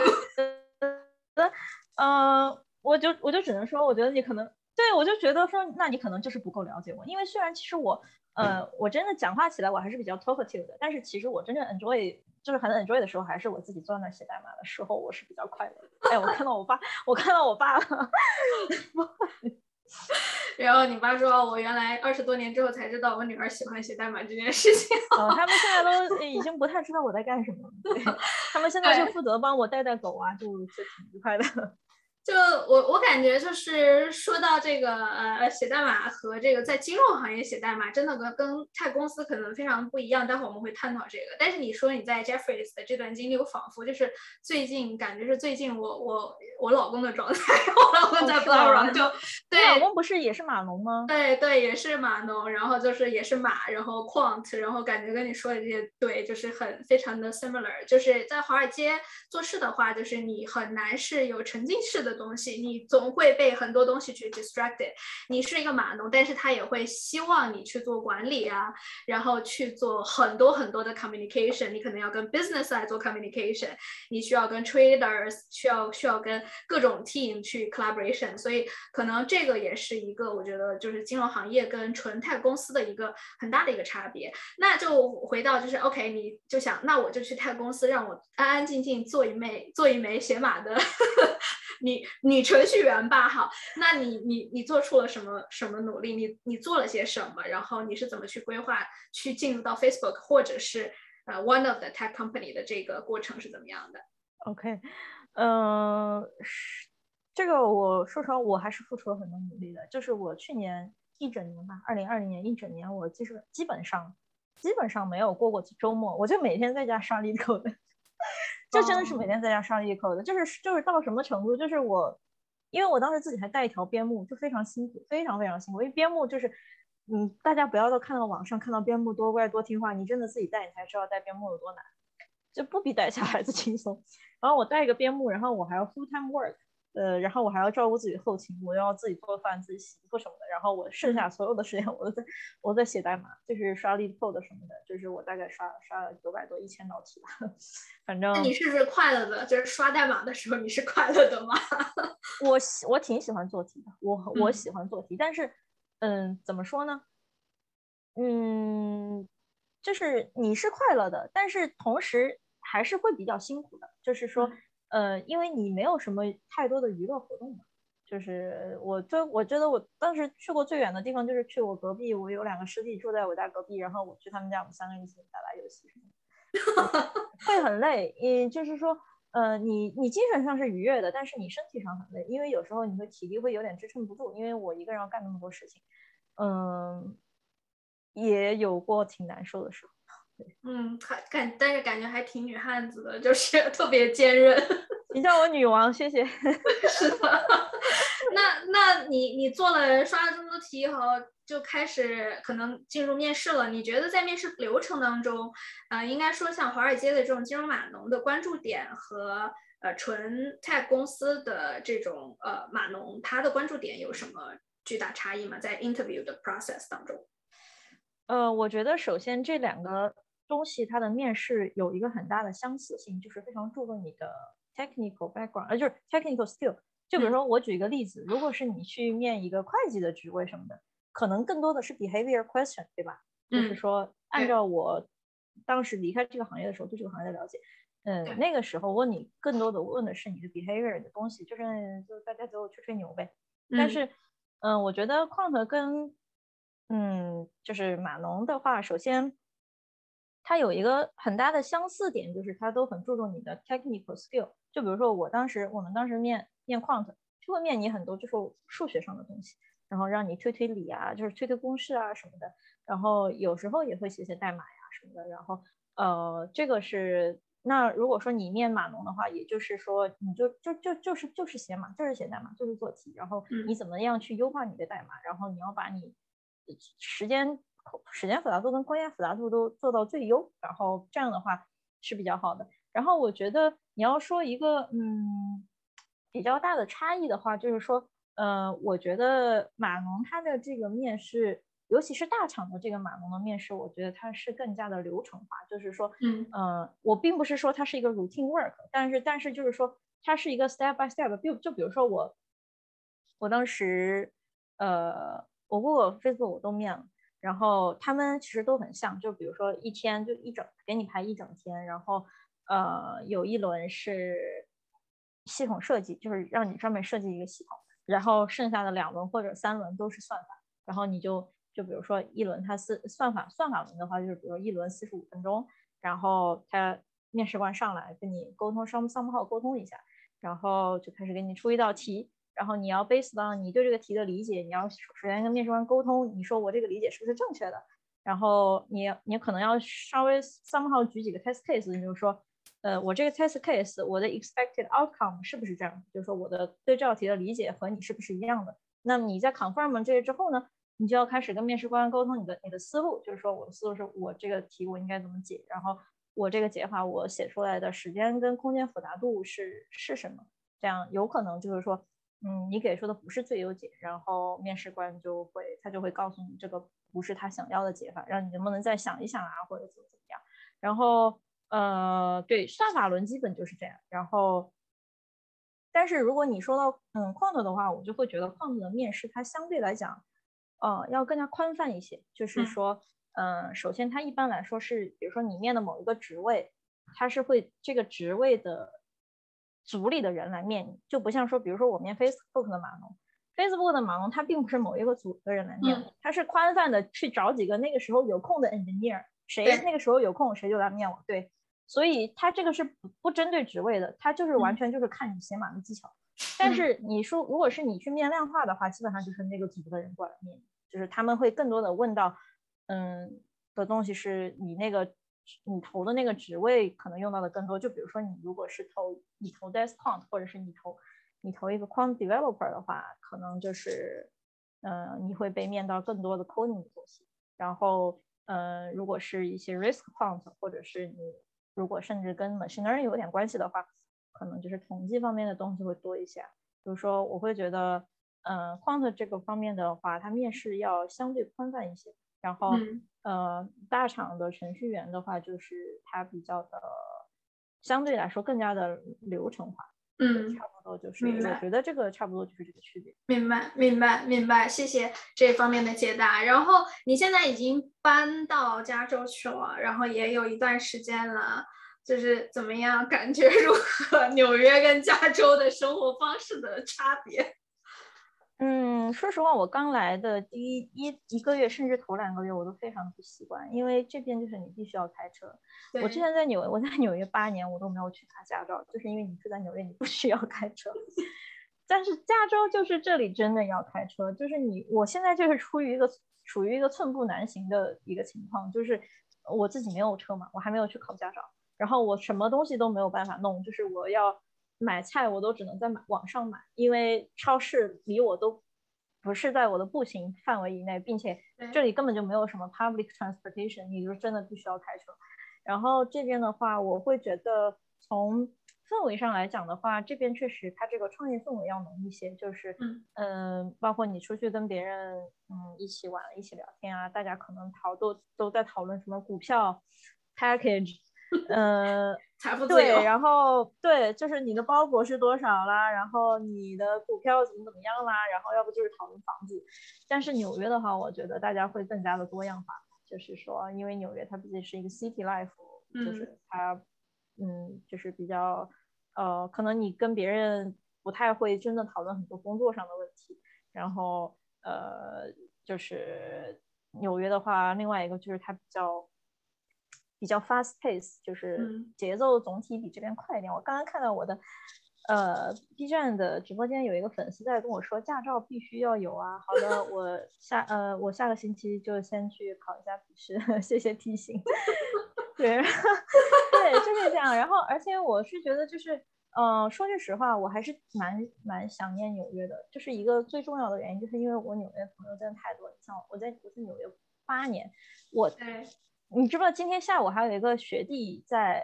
呃，我就我就只能说，我觉得你可能对我就觉得说，那你可能就是不够了解我，因为虽然其实我，呃，我真的讲话起来我还是比较 talkative 的，但是其实我真正 enjoy 就是很 enjoy 的时候，还是我自己坐在那写代码的时候，我是比较快乐的。哎，我看到我爸，我看到我爸了。[LAUGHS] 然后你爸说，我原来二十多年之后才知道我女儿喜欢写代码这件事情。哦，他们现在都已经不太知道我在干什么了。他们现在就负责帮我带带狗啊，就就挺愉快的。就我我感觉就是说到这个呃写代码和这个在金融行业写代码，真的跟跟泰公司可能非常不一样。待会儿我们会探讨这个。但是你说你在 Jeffries 的这段经历，我仿佛就是最近感觉是最近我我我老公的状态。我老公在 a r 就 [LAUGHS] 对，老公不是也是码农吗？对对，也是码农，然后就是也是码，然后 quant，然后感觉跟你说的这些对，就是很非常的 similar。就是在华尔街做事的话，就是你很难是有沉浸式的。东西，你总会被很多东西去 distracted。你是一个码农，但是他也会希望你去做管理啊，然后去做很多很多的 communication。你可能要跟 business 来做 communication，你需要跟 traders，需要需要跟各种 team 去 collaboration。所以可能这个也是一个我觉得就是金融行业跟纯泰公司的一个很大的一个差别。那就回到就是 OK，你就想那我就去泰公司，让我安安静静做一枚做一枚写码的 [LAUGHS] 你。女程序员吧，好，那你你你做出了什么什么努力？你你做了些什么？然后你是怎么去规划去进入到 Facebook 或者是呃 one of the tech company 的这个过程是怎么样的？OK，嗯，是这个我说实话，我还是付出了很多努力的。就是我去年一整年吧，二零二零年一整年，我其实基本上基本上没有过过周末，我就每天在家刷 LeetCode。这真的是每天在家上一课的，就是就是到什么程度，就是我，因为我当时自己还带一条边牧，就非常辛苦，非常非常辛苦。因为边牧就是，嗯，大家不要都看到网上看到边牧多乖多听话，你真的自己带，你才知道带边牧有多难，就不比带小孩子轻松。然后我带一个边牧，然后我还要 full time work。呃，然后我还要照顾自己后勤，我要自己做饭、自己洗衣服什么的。然后我剩下所有的时间，[LAUGHS] 我都在我在写代码，就是刷 LeetCode 什么的。就是我大概刷刷了九百多、一千道题吧。[LAUGHS] 反正那你是不是快乐的？就是刷代码的时候，你是快乐的吗？[LAUGHS] 我喜我挺喜欢做题的，我我喜欢做题。但是，嗯，怎么说呢？嗯，就是你是快乐的，但是同时还是会比较辛苦的。就是说。呃，因为你没有什么太多的娱乐活动嘛，就是我最我觉得我当时去过最远的地方就是去我隔壁，我有两个师弟住在我家隔壁，然后我去他们家，我们三个人一起打打游戏什么的，会很累，嗯，就是说，呃，你你精神上是愉悦的，但是你身体上很累，因为有时候你的体力会有点支撑不住，因为我一个人要干那么多事情，嗯，也有过挺难受的时候。嗯，还感，但是感觉还挺女汉子的，就是 [LAUGHS] 特别坚韧。[LAUGHS] 你叫我女王，谢谢。[LAUGHS] 是的。那那你你做了刷了这么多题以后，就开始可能进入面试了。你觉得在面试流程当中，呃，应该说像华尔街的这种金融码农的关注点和呃纯 tech 公司的这种呃码农，他的关注点有什么巨大差异吗？在 interview 的 process 当中？呃，我觉得首先这两个。东西它的面试有一个很大的相似性，就是非常注重你的 technical background，呃，就是 technical skill。就比如说我举一个例子，如果是你去面一个会计的职位什么的，可能更多的是 behavior question，对吧？就是说按照我当时离开这个行业的时候对这个行业的了解，嗯，那个时候问你更多的问的是你的 behavior 的东西，就是就大家就吹吹牛呗。但是，嗯，我觉得 quant 跟嗯就是码农的话，首先。它有一个很大的相似点，就是它都很注重你的 technical skill。就比如说我当时，我们当时面面 quant 就会面你很多就是数学上的东西，然后让你推推理啊，就是推推公式啊什么的。然后有时候也会写写代码呀什么的。然后呃，这个是那如果说你面码农的话，也就是说你就就就就是就是写码，就是写代码，就是做题。然后你怎么样去优化你的代码？然后你要把你时间。时间复杂度跟空间复杂度都做到最优，然后这样的话是比较好的。然后我觉得你要说一个嗯比较大的差异的话，就是说，呃，我觉得码农他的这个面试，尤其是大厂的这个码农的面试，我觉得它是更加的流程化。就是说，嗯呃，我并不是说它是一个 routine work，但是但是就是说它是一个 step by step。就就比如说我我当时呃我 Google、Facebook 我都面了。然后他们其实都很像，就比如说一天就一整给你排一整天，然后呃有一轮是系统设计，就是让你专门设计一个系统，然后剩下的两轮或者三轮都是算法，然后你就就比如说一轮它四算法算法轮的话，就是比如说一轮四十五分钟，然后他面试官上来跟你沟通商商号沟通一下，然后就开始给你出一道题，然后你要 base 到你对这个题的理解，你要首先跟面试官沟通，你说我这个理解是不是正确的，然后你你可能要稍微 somehow 举几个 test case，你就说。呃，我这个 test case，我的 expected outcome 是不是这样？就是说我的对这道题的理解和你是不是一样的？那么你在 confirm 这些之后呢，你就要开始跟面试官沟通你的你的思路，就是说我的思路是我这个题我应该怎么解，然后我这个解法我写出来的时间跟空间复杂度是是什么？这样有可能就是说，嗯，你给出的不是最优解，然后面试官就会他就会告诉你这个不是他想要的解法，让你能不能再想一想啊，或者怎么怎么样，然后。呃，对，算法轮基本就是这样。然后，但是如果你说到嗯 quant 的话，我就会觉得 quant 的面试它相对来讲，呃，要更加宽泛一些。就是说，嗯，首先它一般来说是，比如说你面的某一个职位，它是会这个职位的组里的人来面你，就不像说，比如说我面 Facebook 的码农，Facebook 的码农他并不是某一个组的人来面，他是宽泛的去找几个那个时候有空的 engineer，谁那个时候有空谁就来面我。对。所以他这个是不不针对职位的，他就是完全就是看你写码的技巧。但是你说，如果是你去面量化的话，基本上就是那个组的人过来面，就是他们会更多的问到，嗯的东西是你那个你投的那个职位可能用到的更多。就比如说你如果是投你投 desk quant，或者是你投你投一个 quant developer 的话，可能就是嗯你会被面到更多的 coding 的东西。然后呃如果是一些 risk quant，或者是你如果甚至跟 machine learning 有点关系的话，可能就是统计方面的东西会多一些。比如说，我会觉得，嗯，quant 这个方面的话，它面试要相对宽泛一些。然后，呃，大厂的程序员的话，就是他比较的相对来说更加的流程化。嗯，差不多就是，我觉得这个差不多就是这个区别。明白，明白，明白。谢谢这方面的解答。然后你现在已经搬到加州去了，然后也有一段时间了，就是怎么样？感觉如何？[LAUGHS] 纽约跟加州的生活方式的差别？嗯，说实话，我刚来的第一一一个月，甚至头两个月，我都非常不习惯，因为这边就是你必须要开车。我之前在纽，我在纽约八年，我都没有去拿驾照，就是因为你住在纽约，你不需要开车。[LAUGHS] 但是加州就是这里真的要开车，就是你，我现在就是处于一个处于一个寸步难行的一个情况，就是我自己没有车嘛，我还没有去考驾照，然后我什么东西都没有办法弄，就是我要。买菜我都只能在买网上买，因为超市离我都不是在我的步行范围以内，并且这里根本就没有什么 public transportation，你就真的必须要开车。然后这边的话，我会觉得从氛围上来讲的话，这边确实它这个创业氛围要浓一些，就是嗯，包括你出去跟别人嗯一起玩、一起聊天啊，大家可能讨都都在讨论什么股票 package。嗯，[LAUGHS] 财富自由。对，[LAUGHS] 然后对，就是你的包裹是多少啦，然后你的股票怎么怎么样啦，然后要不就是讨论房子。但是纽约的话，我觉得大家会更加的多样化，就是说，因为纽约它毕竟是一个 city life，就是它，嗯，就是比较，呃，可能你跟别人不太会真的讨论很多工作上的问题。然后，呃，就是纽约的话，另外一个就是它比较。比较 fast pace，就是节奏总体比这边快一点。我刚刚看到我的呃 B 站的直播间有一个粉丝在跟我说，驾照必须要有啊。好的，我 [LAUGHS] 下呃我下个星期就先去考一下笔试，[LAUGHS] 谢谢提醒。[LAUGHS] 对，对，就是这样。然后而且我是觉得就是，嗯，说句实话，我还是蛮蛮想念纽约的。就是一个最重要的原因，就是因为我纽约朋友真的太多。你像我在我在纽约八年，我。你知不知道今天下午还有一个学弟在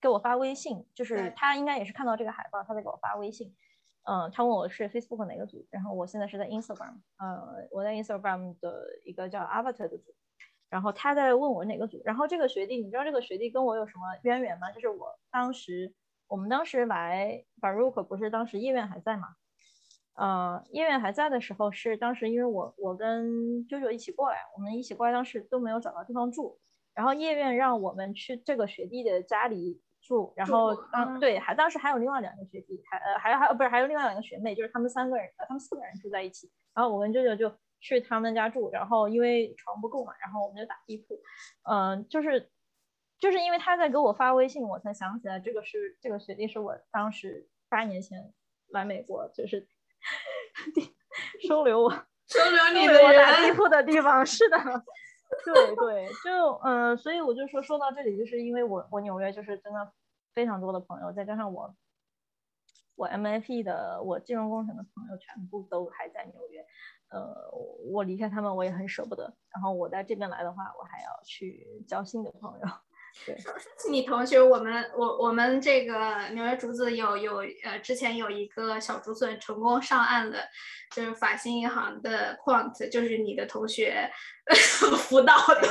给我发微信，就是他应该也是看到这个海报，他在给我发微信。嗯，他问我是 Facebook 哪个组，然后我现在是在 Instagram，呃，我在 Instagram 的一个叫 Avatar 的组。然后他在问我哪个组，然后这个学弟，你知道这个学弟跟我有什么渊源吗？就是我当时，我们当时来 Baruch 不是当时叶院还在吗？呃，叶院还在的时候，是当时因为我我跟舅舅一起过来，我们一起过来，当时都没有找到地方住，然后叶院让我们去这个学弟的家里住，然后当对还当时还有另外两个学弟，还呃还还不是还有另外两个学妹，就是他们三个人，他们四个人住在一起，然后我跟舅舅就去他们家住，然后因为床不够嘛，然后我们就打地铺，嗯，就是就是因为他在给我发微信，我才想起来这个是这个学弟是我当时八年前来美国就是 [LAUGHS] 收留我收留你的我打地铺的地方，是的。[LAUGHS] 对对，就嗯，所以我就说说到这里，就是因为我我纽约就是真的非常多的朋友，再加上我我 MFP 的我金融工程的朋友全部都还在纽约，呃，我离开他们我也很舍不得。然后我在这边来的话，我还要去交新的朋友。对，你同学，我们我我们这个纽约竹子有有呃，之前有一个小竹笋成功上岸了，就是法兴银行的 Quant，就是你的同学 [LAUGHS] 辅导的，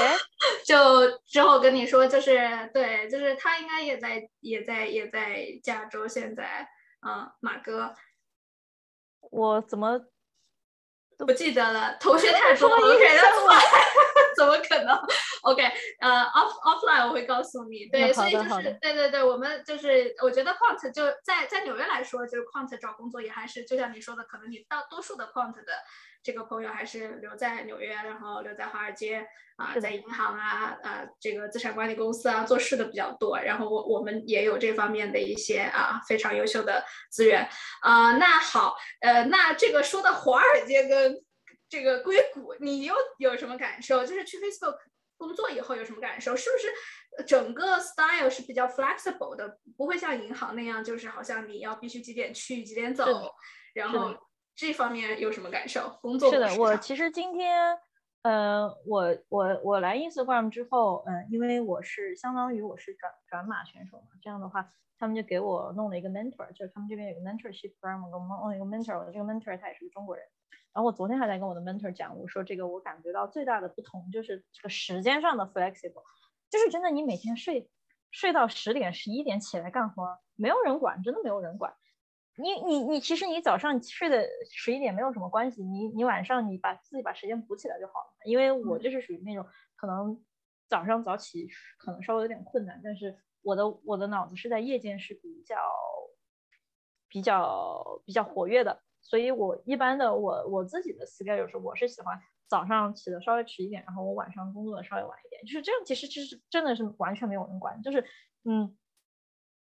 哎，就之后跟你说，就是对，就是他应该也在也在也在加州现在，嗯，马哥，我怎么不记得了？同学太多 [LAUGHS] 了，我给他错。[LAUGHS] 怎么可能？OK，呃，off offline 我会告诉你。对，所以就是对对对，我们就是我觉得 quant 就在在纽约来说，就是 quant 找工作也还是就像你说的，可能你大多数的 quant 的这个朋友还是留在纽约，然后留在华尔街啊，在银行啊啊这个资产管理公司啊做事的比较多。然后我我们也有这方面的一些啊非常优秀的资源啊。那好，呃，那这个说到华尔街跟。这个硅谷，你又有什么感受？就是去 Facebook 工作以后有什么感受？是不是整个 style 是比较 flexible 的，不会像银行那样，就是好像你要必须几点去几点走？然后这方面有什么感受？工作是的，我其实今天，呃，我我我来 Instagram 之后，嗯，因为我是相当于我是转转码选手嘛，这样的话，他们就给我弄了一个 mentor，就是他们这边有个 mentorship program，给我弄了一个 mentor，我的这个 mentor 他也是个中国人。然后我昨天还在跟我的 mentor 讲，我说这个我感觉到最大的不同就是这个时间上的 flexible，就是真的你每天睡睡到十点十一点起来干活，没有人管，真的没有人管。你你你其实你早上睡的十一点没有什么关系，你你晚上你把自己把时间补起来就好了。因为我就是属于那种可能早上早起可能稍微有点困难，但是我的我的脑子是在夜间是比较比较比较活跃的。所以，我一般的我我自己的 schedule 是，我是喜欢早上起的稍微迟一点，然后我晚上工作的稍微晚一点，就是这样。其实其实真的是完全没有人管，就是嗯，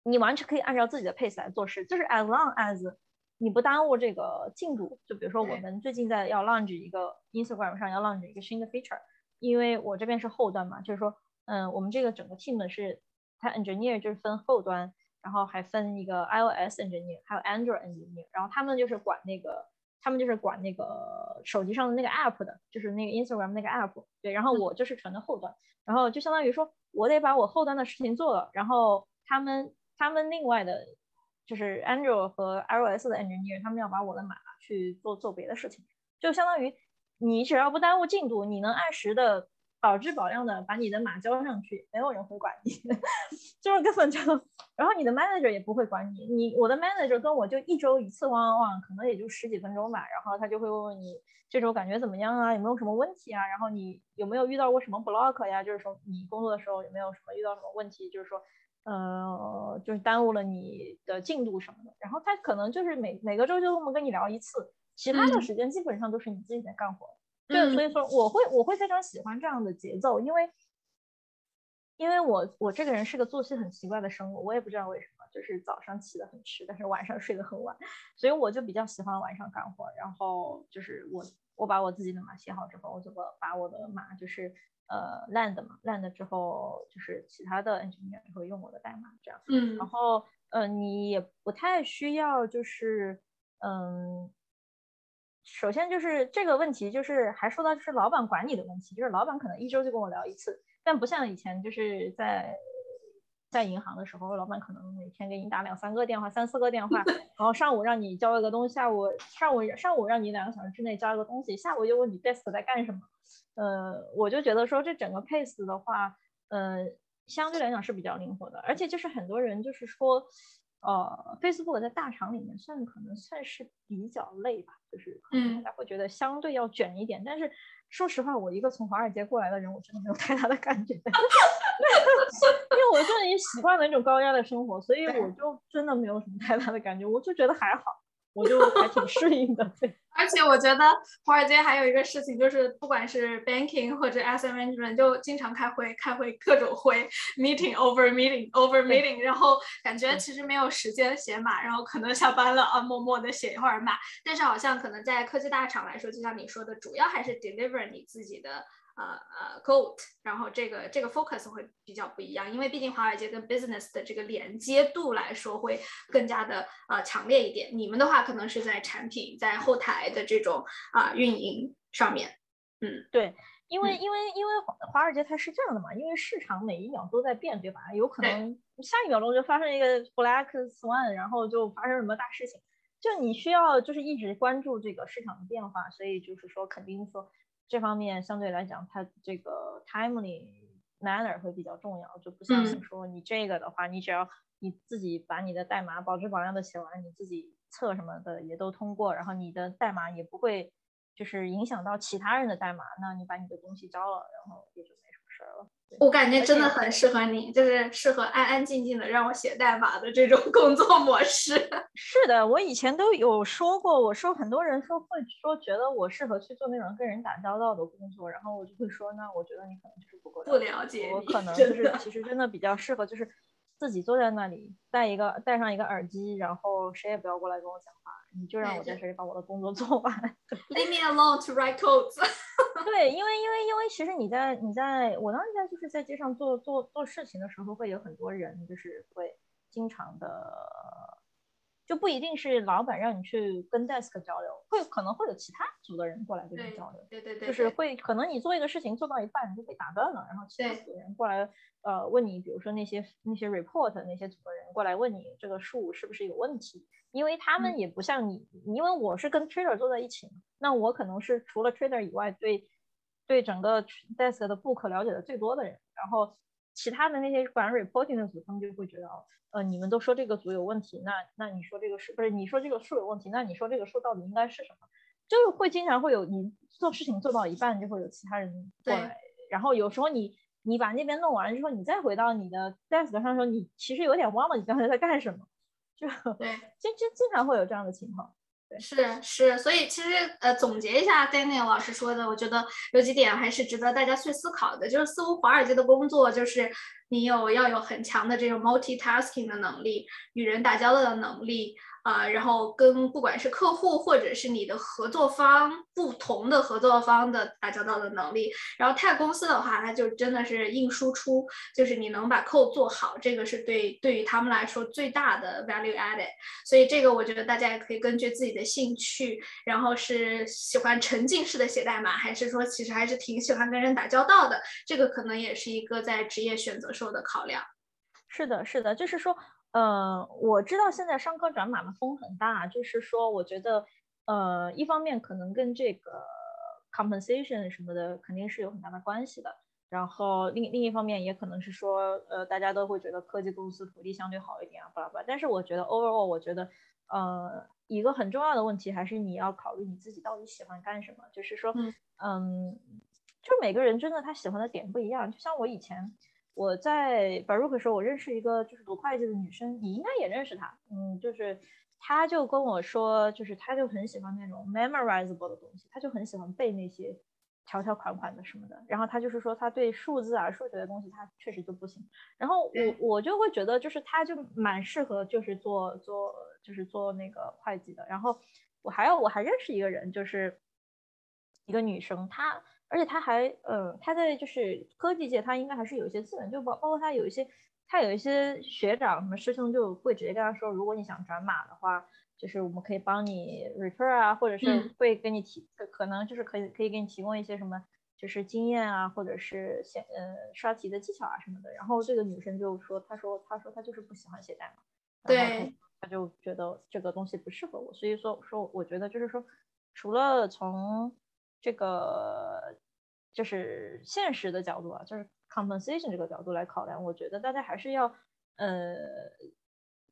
你完全可以按照自己的 pace 来做事，就是 as long as 你不耽误这个进度。就比如说我们最近在要 launch 一个 Instagram 上要 launch 一个新的 feature，因为我这边是后端嘛，就是说嗯，我们这个整个 team 是它 engineer 就是分后端。然后还分一个 iOS engineer，还有 Android engineer，然后他们就是管那个，他们就是管那个手机上的那个 app 的，就是那个 Instagram 那个 app。对，然后我就是纯的后端，然后就相当于说我得把我后端的事情做了，然后他们他们另外的，就是 Android 和 iOS 的 engineer，他们要把我的码去做做别的事情，就相当于你只要不耽误进度，你能按时的。保质保量的把你的码交上去，没有人会管你，[LAUGHS] 就是根本就，然后你的 manager 也不会管你，你我的 manager 跟我就一周一次 one on one，可能也就十几分钟吧，然后他就会问问你这周感觉怎么样啊，有没有什么问题啊，然后你有没有遇到过什么 block 呀，就是说你工作的时候有没有什么遇到什么问题，就是说，呃，就是耽误了你的进度什么的，然后他可能就是每每个周就这么跟你聊一次，其他的时间基本上都是你自己在干活。对，所以说我会我会非常喜欢这样的节奏，因为因为我我这个人是个作息很奇怪的生物，我也不知道为什么，就是早上起得很迟，但是晚上睡得很晚，所以我就比较喜欢晚上干活。然后就是我我把我自己的码写好之后，我就把把我的码就是呃 land 嘛 land 之后，就是其他的 engineer 会用我的代码这样。嗯，然后呃你也不太需要就是嗯。首先就是这个问题，就是还说到就是老板管理的问题，就是老板可能一周就跟我聊一次，但不像以前就是在在银行的时候，老板可能每天给你打两三个电话、三四个电话，然后上午让你交一个东西，下午上午上午让你两个小时之内交一个东西，下午又问你 desk 在干什么。呃，我就觉得说这整个 pace 的话，呃，相对来讲是比较灵活的，而且就是很多人就是说。呃，Facebook 在大厂里面算可能算是比较累吧，就是可能大家会觉得相对要卷一点。但是说实话，我一个从华尔街过来的人，我真的没有太大的感觉，[LAUGHS] 因为我就已经习惯了那种高压的生活，所以我就真的没有什么太大的感觉，我就觉得还好。我就还挺适应的，[LAUGHS] 对。而且我觉得华尔街还有一个事情，就是不管是 banking 或者 asset management，就经常开会，开会各种会，meeting over meeting over meeting，然后感觉其实没有时间写码，然后可能下班了啊，默默的写一会儿码。但是好像可能在科技大厂来说，就像你说的，主要还是 deliver 你自己的。呃呃，goat，然后这个这个 focus 会比较不一样，因为毕竟华尔街跟 business 的这个连接度来说会更加的呃强烈一点。你们的话可能是在产品在后台的这种啊运营上面，嗯，对，因为因为因为华尔街它是这样的嘛，因为市场每一秒都在变，对吧？有可能下一秒钟就发生一个 black swan，然后就发生什么大事情，就你需要就是一直关注这个市场的变化，所以就是说肯定说。这方面相对来讲，它这个 timely manner 会比较重要，就不像说你这个的话，你只要你自己把你的代码保质保量的写完，你自己测什么的也都通过，然后你的代码也不会就是影响到其他人的代码，那你把你的东西交了，然后也就没什么事儿了。我感觉真的很适合你，就是适合安安静静的让我写代码的这种 [LAUGHS] 工作模式。[LAUGHS] 是的，我以前都有说过，我说很多人说会说觉得我适合去做那种跟人打交道的工作，然后我就会说，那我觉得你可能就是不够不了解，我可能就是其实真的比较适合就是自己坐在那里戴一个戴上一个耳机，然后谁也不要过来跟我讲话。你就让我在这里把我的工作 [LAUGHS] 做完。Leave me alone to write codes。[LAUGHS] 对，因为因为因为其实你在你在我当时在就是在街上做做做事情的时候，会有很多人就是会经常的。就不一定是老板让你去跟 desk 交流，会可能会有其他组的人过来跟你交流，对对对，就是会可能你做一个事情做到一半你就被打断了，然后其他组的人过来呃问你，比如说那些那些 report 那些组的人过来问你这个数是不是有问题，因为他们也不像你，因为我是跟 trader 坐在一起，那我可能是除了 trader 以外对对整个 desk 的 book 了解的最多的人，然后其他的那些管 reporting 的组，他们就会觉得哦。呃，你们都说这个组有问题，那那你说这个数不是你说这个数有问题？那你说这个数到底应该是什么？就会经常会有你做事情做到一半就会有其他人过来，然后有时候你你把那边弄完之后，你再回到你的 desk 上的时候，你其实有点忘了你刚才在干什么，就对，[LAUGHS] 经经经常会有这样的情况。是是，所以其实呃，总结一下 Daniel 老师说的，我觉得有几点还是值得大家去思考的，就是似乎华尔街的工作就是你有要有很强的这种 multitasking 的能力，与人打交道的能力。啊，然后跟不管是客户或者是你的合作方，不同的合作方的打交道的能力，然后泰公司的话，它就真的是硬输出，就是你能把 code 做好，这个是对对于他们来说最大的 value added。所以这个我觉得大家也可以根据自己的兴趣，然后是喜欢沉浸式的写代码，还是说其实还是挺喜欢跟人打交道的，这个可能也是一个在职业选择时候的考量。是的，是的，就是说。呃，我知道现在商科转码的风很大，就是说，我觉得，呃，一方面可能跟这个 compensation 什么的肯定是有很大的关系的，然后另另一方面也可能是说，呃，大家都会觉得科技公司福利相对好一点啊，巴拉巴拉。但是我觉得 overall，我觉得，呃，一个很重要的问题还是你要考虑你自己到底喜欢干什么，就是说，嗯，就每个人真的他喜欢的点不一样，就像我以前。我在 Baruch 的时候，我认识一个就是读会计的女生，你应该也认识她。嗯，就是她就跟我说，就是她就很喜欢那种 memorizable 的东西，她就很喜欢背那些条条款款的什么的。然后她就是说，她对数字啊、数学的东西，她确实就不行。然后我我就会觉得，就是她就蛮适合就是做做就是做那个会计的。然后我还有我还认识一个人，就是一个女生，她。而且他还，嗯，他在就是科技界，他应该还是有一些资源，就包包括他有一些，他有一些学长什么师兄就会直接跟他说，如果你想转码的话，就是我们可以帮你 refer 啊，或者是会给你提，可能就是可以可以给你提供一些什么，就是经验啊，或者是先呃刷题的技巧啊什么的。然后这个女生就说，她说她说她就是不喜欢写代码，对，她就觉得这个东西不适合我，所以说说我觉得就是说，除了从这个。就是现实的角度啊，就是 compensation 这个角度来考量，我觉得大家还是要，呃，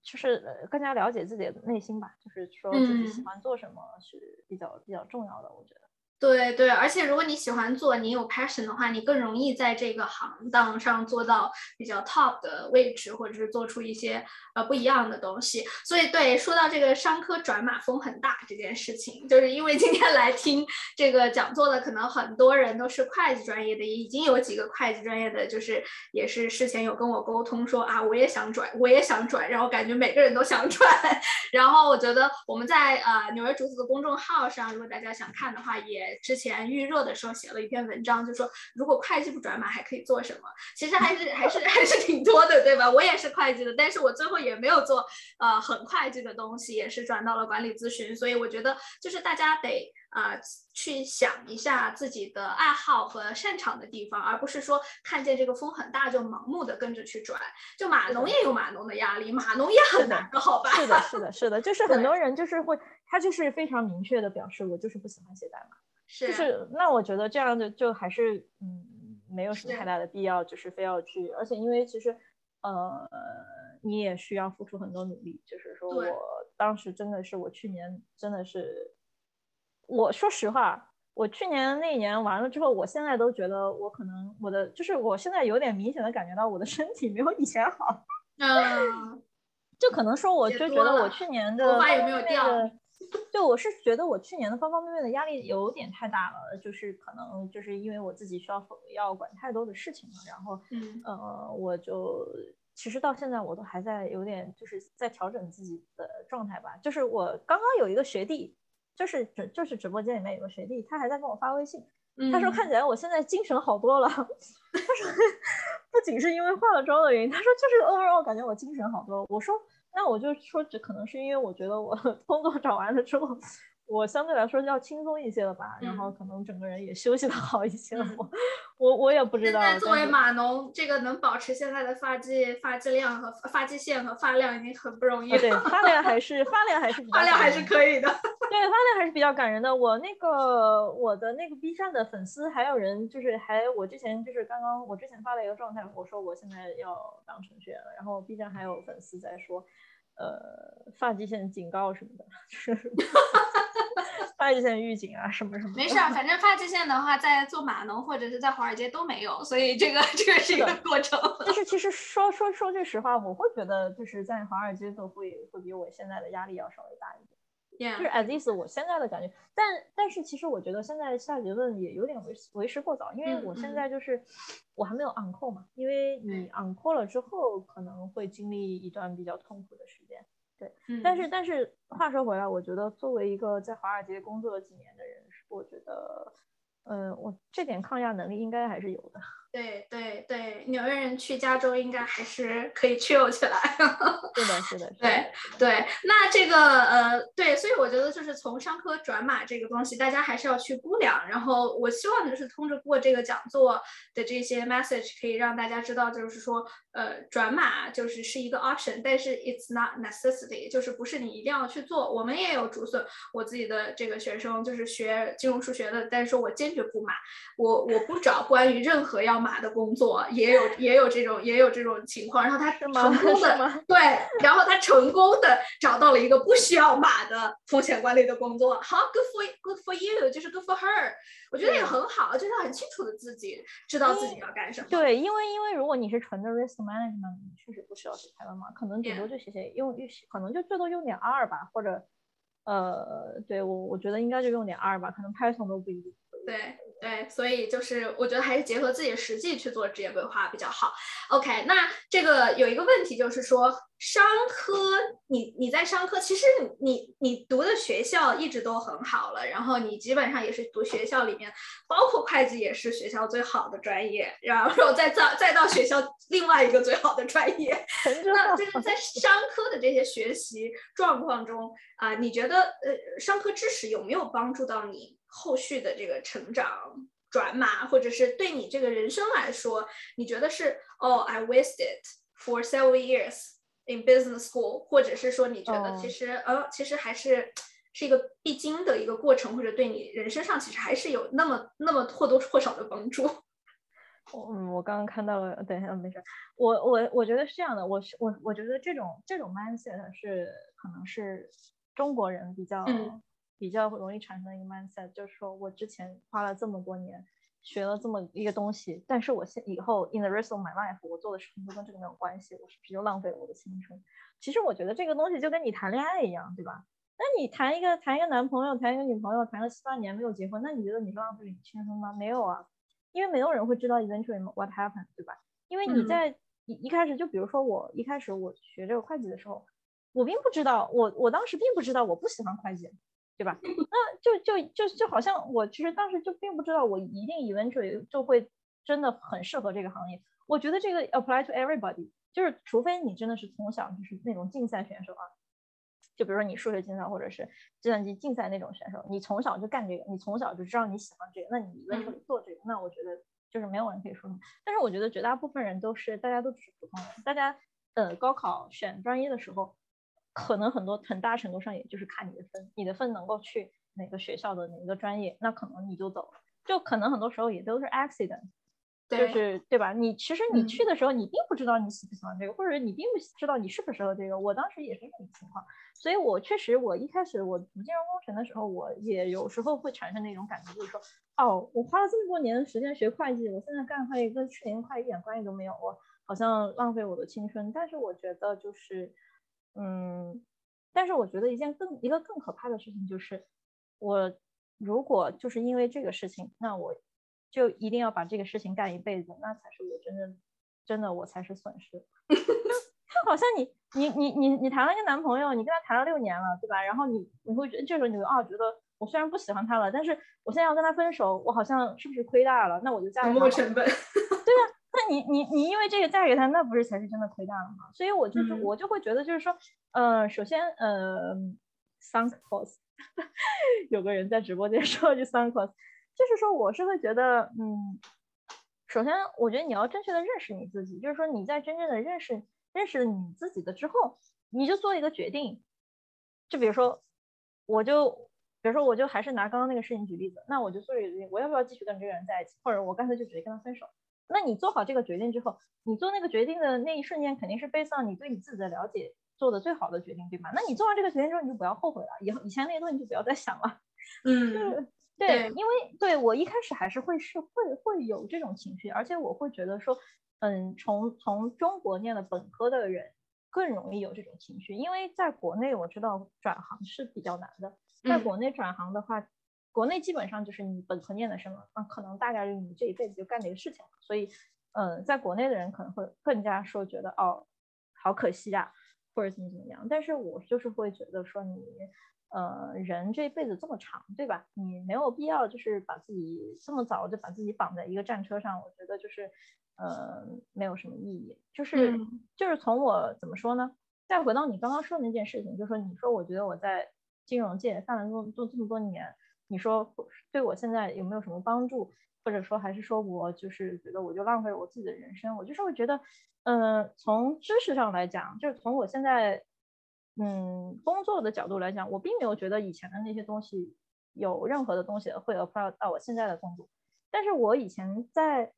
就是更加了解自己的内心吧，就是说自己喜欢做什么是比较比较重要的，我觉得。对对，而且如果你喜欢做，你有 passion 的话，你更容易在这个行当上做到比较 top 的位置，或者是做出一些呃不一样的东西。所以，对说到这个商科转码风很大这件事情，就是因为今天来听这个讲座的，可能很多人都是会计专业的，已经有几个会计专业的，就是也是事前有跟我沟通说啊，我也想转，我也想转，然后感觉每个人都想转。[LAUGHS] 然后我觉得我们在呃纽约竹子的公众号上，如果大家想看的话，也。之前预热的时候写了一篇文章，就说如果会计不转码还可以做什么？其实还是还是还是挺多的，对吧？我也是会计的，但是我最后也没有做呃很会计的东西，也是转到了管理咨询。所以我觉得就是大家得啊去想一下自己的爱好和擅长的地方，而不是说看见这个风很大就盲目的跟着去转。就码农也有码农的压力，码农也很难的，好吧？是的，是的，是的，就是 [LAUGHS] 很多人就是会，他就是非常明确的表示，我就是不喜欢写代码。就是那我觉得这样的就还是嗯没有什么太大的必要，就是非要去，而且因为其实呃你也需要付出很多努力，就是说我当时真的是我去年真的是，我说实话，我去年那一年完了之后，我现在都觉得我可能我的就是我现在有点明显的感觉到我的身体没有以前好，嗯，[LAUGHS] 就可能说我就觉得我去年的头发有没有掉？对，我是觉得我去年的方方面面的压力有点太大了，就是可能就是因为我自己需要要管太多的事情了，然后，呃，我就其实到现在我都还在有点就是在调整自己的状态吧。就是我刚刚有一个学弟，就是直就是直播间里面有个学弟，他还在跟我发微信，他说看起来我现在精神好多了，[LAUGHS] 他说 [LAUGHS] 不仅是因为化了妆的原因，他说就是 overall 感觉我精神好多。我说。那我就说，只可能是因为我觉得我 [LAUGHS] 工作找完了之后，我相对来说要轻松一些了吧，然后可能整个人也休息的好一些了。我我我也不知道。现在作为码农，这个能保持现在的发际发际量和发际线和发量已经很不容易了。对，发量还是发量还是发量还是可以的。[LAUGHS] 对，发量还是比较感人的。我那个我的那个 B 站的粉丝还有人就是还我之前就是刚刚我之前发了一个状态，我说我现在要当程序员了，然后 B 站还有粉丝在说。呃，发际线警告什么的，就是 [LAUGHS] 发际线预警啊，什么什么。没事，反正发际线的话，在做码农或者是在华尔街都没有，所以这个这个是一个过程。但是其实说说说句实话，我会觉得就是在华尔街做会会比我现在的压力要稍微大一点。就是 at least 我现在的感觉，但但是其实我觉得现在下结论也有点为为时过早，因为我现在就是我还没有 on call 嘛，因为你 on call 了之后可能会经历一段比较痛苦的时间，对，但是但是话说回来，我觉得作为一个在华尔街工作了几年的人，我觉得，嗯，我这点抗压能力应该还是有的。对对对，纽约人去加州应该还是可以 chill 起来。是的，是的，对对。那这个呃，对，所以我觉得就是从商科转码这个东西，大家还是要去估量。然后我希望就是通过这个讲座的这些 message，可以让大家知道，就是说呃，转码就是是一个 option，但是 it's not necessity，就是不是你一定要去做。我们也有竹笋，我自己的这个学生就是学金融数学的，但是说我坚决不码，我我不找关于任何要。码的工作也有也有这种也有这种情况，然后他成 [LAUGHS] 功的对，然后他成功的找到了一个不需要码的风险管理的工作，好，good for good for you，就是 good for her，我觉得也很好，就是很清楚的自己知道自己要干什么。对，因为因为如果你是纯的 risk management，你确实不需要写台湾码，可能顶多就写写用用，可能就最多用点 R 吧，或者呃，对我我觉得应该就用点 R 吧，可能 Python 都不一定。对对，所以就是我觉得还是结合自己的实际去做职业规划比较好。OK，那这个有一个问题就是说，商科你你在商科，其实你你读的学校一直都很好了，然后你基本上也是读学校里面，包括会计也是学校最好的专业，然后再到再到学校另外一个最好的专业。[LAUGHS] 那就是在商科的这些学习状况中啊，你觉得呃商科知识有没有帮助到你？后续的这个成长转码，或者是对你这个人生来说，你觉得是哦，I wasted for several years in business school，或者是说你觉得其实呃，其实还是是一个必经的一个过程，或者对你人生上其实还是有那么那么或多或少的帮助。[LAUGHS] 嗯，我刚刚看到了，等一下，没事。我我我觉得是这样的，我是我我觉得这种这种 mindset 是可能是中国人比较比较容易产生一个 mindset，就是说我之前花了这么多年学了这么一个东西，但是我现以后 in the rest of my life 我做的事情都跟这个没有关系，我是不是就浪费了我的青春？其实我觉得这个东西就跟你谈恋爱一样，对吧？那你谈一个谈一个男朋友，谈一个女朋友，谈了七八年没有结婚，那你觉得你是浪费你青春吗？没有啊。因为没有人会知道 eventually what happened，对吧？因为你在一一开始就比如说我一开始我学这个会计的时候，我并不知道，我我当时并不知道我不喜欢会计，对吧？那就就就就好像我其实当时就并不知道我一定 eventually 就会真的很适合这个行业。我觉得这个 apply to everybody，就是除非你真的是从小就是那种竞赛选手啊。就比如说你数学竞赛或者是计算机竞赛那种选手，你从小就干这个，你从小就知道你喜欢这个，那你 eventually 做这个？那我觉得就是没有人可以说什么。但是我觉得绝大部分人都是大家都只是普通人，大家呃高考选专业的时候，可能很多很大程度上也就是看你的分，你的分能够去哪个学校的哪个专业，那可能你就走了，就可能很多时候也都是 accident。就是对吧？你其实你去的时候，你并不知道你喜不喜欢这个，或者你并不知道你适不适合这个。我当时也是这种情况，所以我确实，我一开始我读金融工程的时候，我也有时候会产生那种感觉，就是说，哦，我花了这么多年的时间学会计，我现在干会计跟去年会计一点关系都没有，我好像浪费我的青春。但是我觉得就是，嗯，但是我觉得一件更一个更可怕的事情就是，我如果就是因为这个事情，那我。就一定要把这个事情干一辈子，那才是我真正真的我才是损失。[LAUGHS] 就好像你你你你你谈了一个男朋友，你跟他谈了六年了，对吧？然后你你会觉得这时候你会啊觉得我虽然不喜欢他了，但是我现在要跟他分手，我好像是不是亏大了？那我就嫁给他。成本。对啊，那你你你因为这个嫁给他，那不是才是真的亏大了吗？所以我就是我就会觉得就是说，呃，首先呃，sunk cost，[LAUGHS] 有个人在直播间 [LAUGHS] 说句 sunk cost。就是说，我是会觉得，嗯，首先，我觉得你要正确的认识你自己。就是说，你在真正的认识认识你自己的之后，你就做一个决定。就比如说，我就，比如说，我就还是拿刚刚那个事情举例子，那我就做一个决定，我要不要继续跟这个人在一起，或者我干脆就直接跟他分手。那你做好这个决定之后，你做那个决定的那一瞬间，肯定是背上你对你自己的了解做的最好的决定，对吧？那你做完这个决定之后，你就不要后悔了，以后以前那些东西就不要再想了。[LAUGHS] 嗯。对，因为对我一开始还是会是会会有这种情绪，而且我会觉得说，嗯，从从中国念了本科的人更容易有这种情绪，因为在国内我知道转行是比较难的，在国内转行的话，国内基本上就是你本科念的什么，那可能大概率你这一辈子就干这个事情了，所以，嗯，在国内的人可能会更加说觉得哦，好可惜啊，或者怎么怎么样，但是我就是会觉得说你。呃，人这一辈子这么长，对吧？你没有必要就是把自己这么早就把自己绑在一个战车上，我觉得就是，呃，没有什么意义。就是就是从我怎么说呢？再回到你刚刚说的那件事情，就是说你说我觉得我在金融界干了做做这么多年，你说对我现在有没有什么帮助？或者说还是说我就是觉得我就浪费我自己的人生？我就是会觉得，嗯，从知识上来讲，就是从我现在。嗯，工作的角度来讲，我并没有觉得以前的那些东西有任何的东西会 apply 到我现在的工作。但是我以前在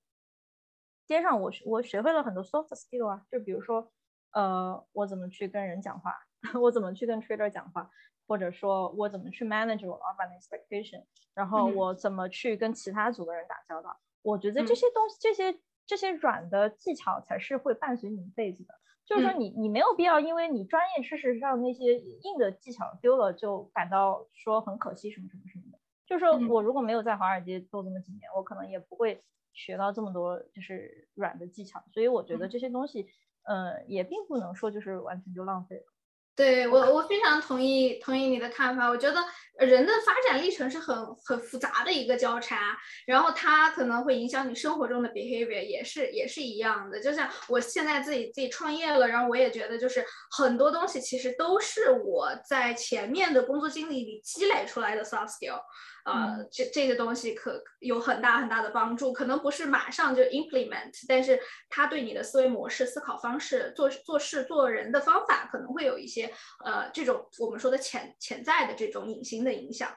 街上，我我学会了很多 soft skill 啊，就比如说，呃，我怎么去跟人讲话，[LAUGHS] 我怎么去跟 trader 讲话，或者说我怎么去 manage 我老板的 expectation，然后我怎么去跟其他组的人打交道。我觉得这些东西，这些这些软的技巧才是会伴随你一辈子的。就是说，你你没有必要，因为你专业知识上那些硬的技巧丢了，就感到说很可惜什么什么什么的。就是说我如果没有在华尔街做这么几年，我可能也不会学到这么多就是软的技巧。所以我觉得这些东西，呃，也并不能说就是完全就浪费了。对我，我非常同意同意你的看法。我觉得人的发展历程是很很复杂的一个交叉，然后它可能会影响你生活中的 behavior，也是也是一样的。就像我现在自己自己创业了，然后我也觉得就是很多东西其实都是我在前面的工作经历里积累出来的 soft skill。呃，这这个东西可有很大很大的帮助，可能不是马上就 implement，但是它对你的思维模式、思考方式、做做事做人的方法，可能会有一些呃这种我们说的潜潜在的这种隐形的影响。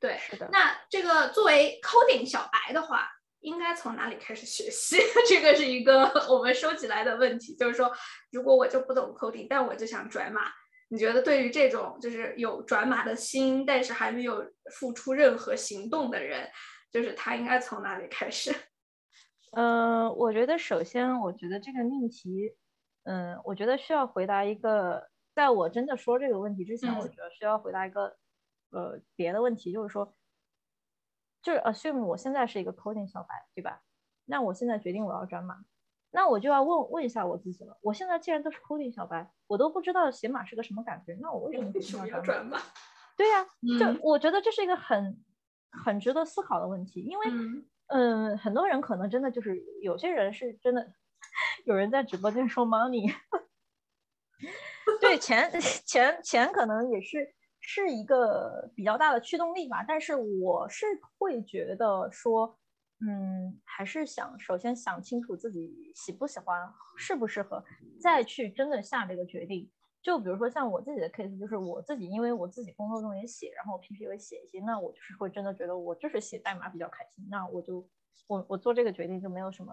对。那这个作为 coding 小白的话，应该从哪里开始学习？[LAUGHS] 这个是一个我们收集来的问题，就是说，如果我就不懂 coding，但我就想转码，你觉得对于这种就是有转码的心，但是还没有付出任何行动的人，就是他应该从哪里开始？嗯，[LAUGHS] 我觉得首先，我觉得这个命题，嗯，我觉得需要回答一个，在我真的说这个问题之前，我觉得需要回答一个，呃，别的问题，就是说。就是 assume 我现在是一个 coding 小白，对吧？那我现在决定我要转码，那我就要问问一下我自己了。我现在既然都是 coding 小白，我都不知道写码是个什么感觉，那我为什么要转码？对呀，这我觉得这是一个很很值得思考的问题，因为嗯，很多人可能真的就是有些人是真的，[LAUGHS] 有人在直播间说 money，[LAUGHS] 对钱钱钱可能也是。是一个比较大的驱动力吧，但是我是会觉得说，嗯，还是想首先想清楚自己喜不喜欢，适不适合，再去真的下这个决定。就比如说像我自己的 case，就是我自己，因为我自己工作中也写，然后我平时也会写一些，那我就是会真的觉得我就是写代码比较开心，那我就我我做这个决定就没有什么。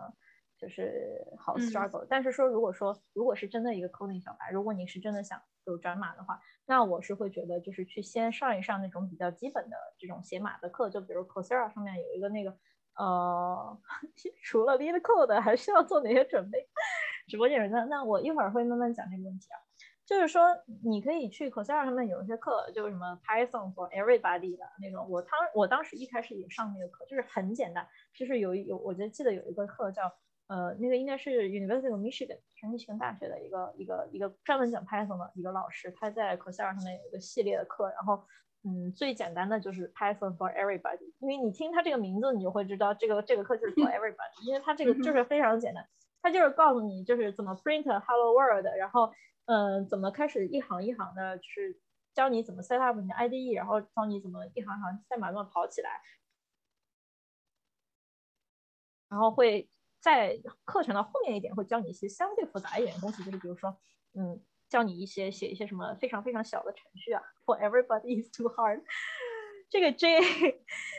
就是好 struggle，但是说如果说如果是真的一个 coding 小白，如果你是真的想有转码的话，那我是会觉得就是去先上一上那种比较基本的这种写码的课，就比如 Coursera 上面有一个那个呃，[LAUGHS] 除了 lead code 还需要做哪些准备？[LAUGHS] 直播间人呢？那我一会儿会慢慢讲这个问题啊。就是说你可以去 c o s e r a 上面有一些课，就是什么 Python for everybody 的那种。我当我当时一开始也上那个课，就是很简单，就是有有我就记得有一个课叫。呃，那个应该是 University of Michigan，全密歇根大学的一个一个一个专门讲 Python 的一个老师，他在 c o s e r a 上面有一个系列的课，然后，嗯，最简单的就是 Python for everybody，因为你听它这个名字，你就会知道这个这个课就是 for everybody，因为它这个就是非常简单，它就是告诉你就是怎么 print hello world，然后，嗯，怎么开始一行一行的，就是教你怎么 set up 你的 IDE，然后教你怎么一行行代码这么跑起来，然后会。在课程的后面一点会教你一些相对复杂一点的东西，就是比如说，嗯，教你一些写一些什么非常非常小的程序啊。For everybody is too hard。[LAUGHS] 这个 J，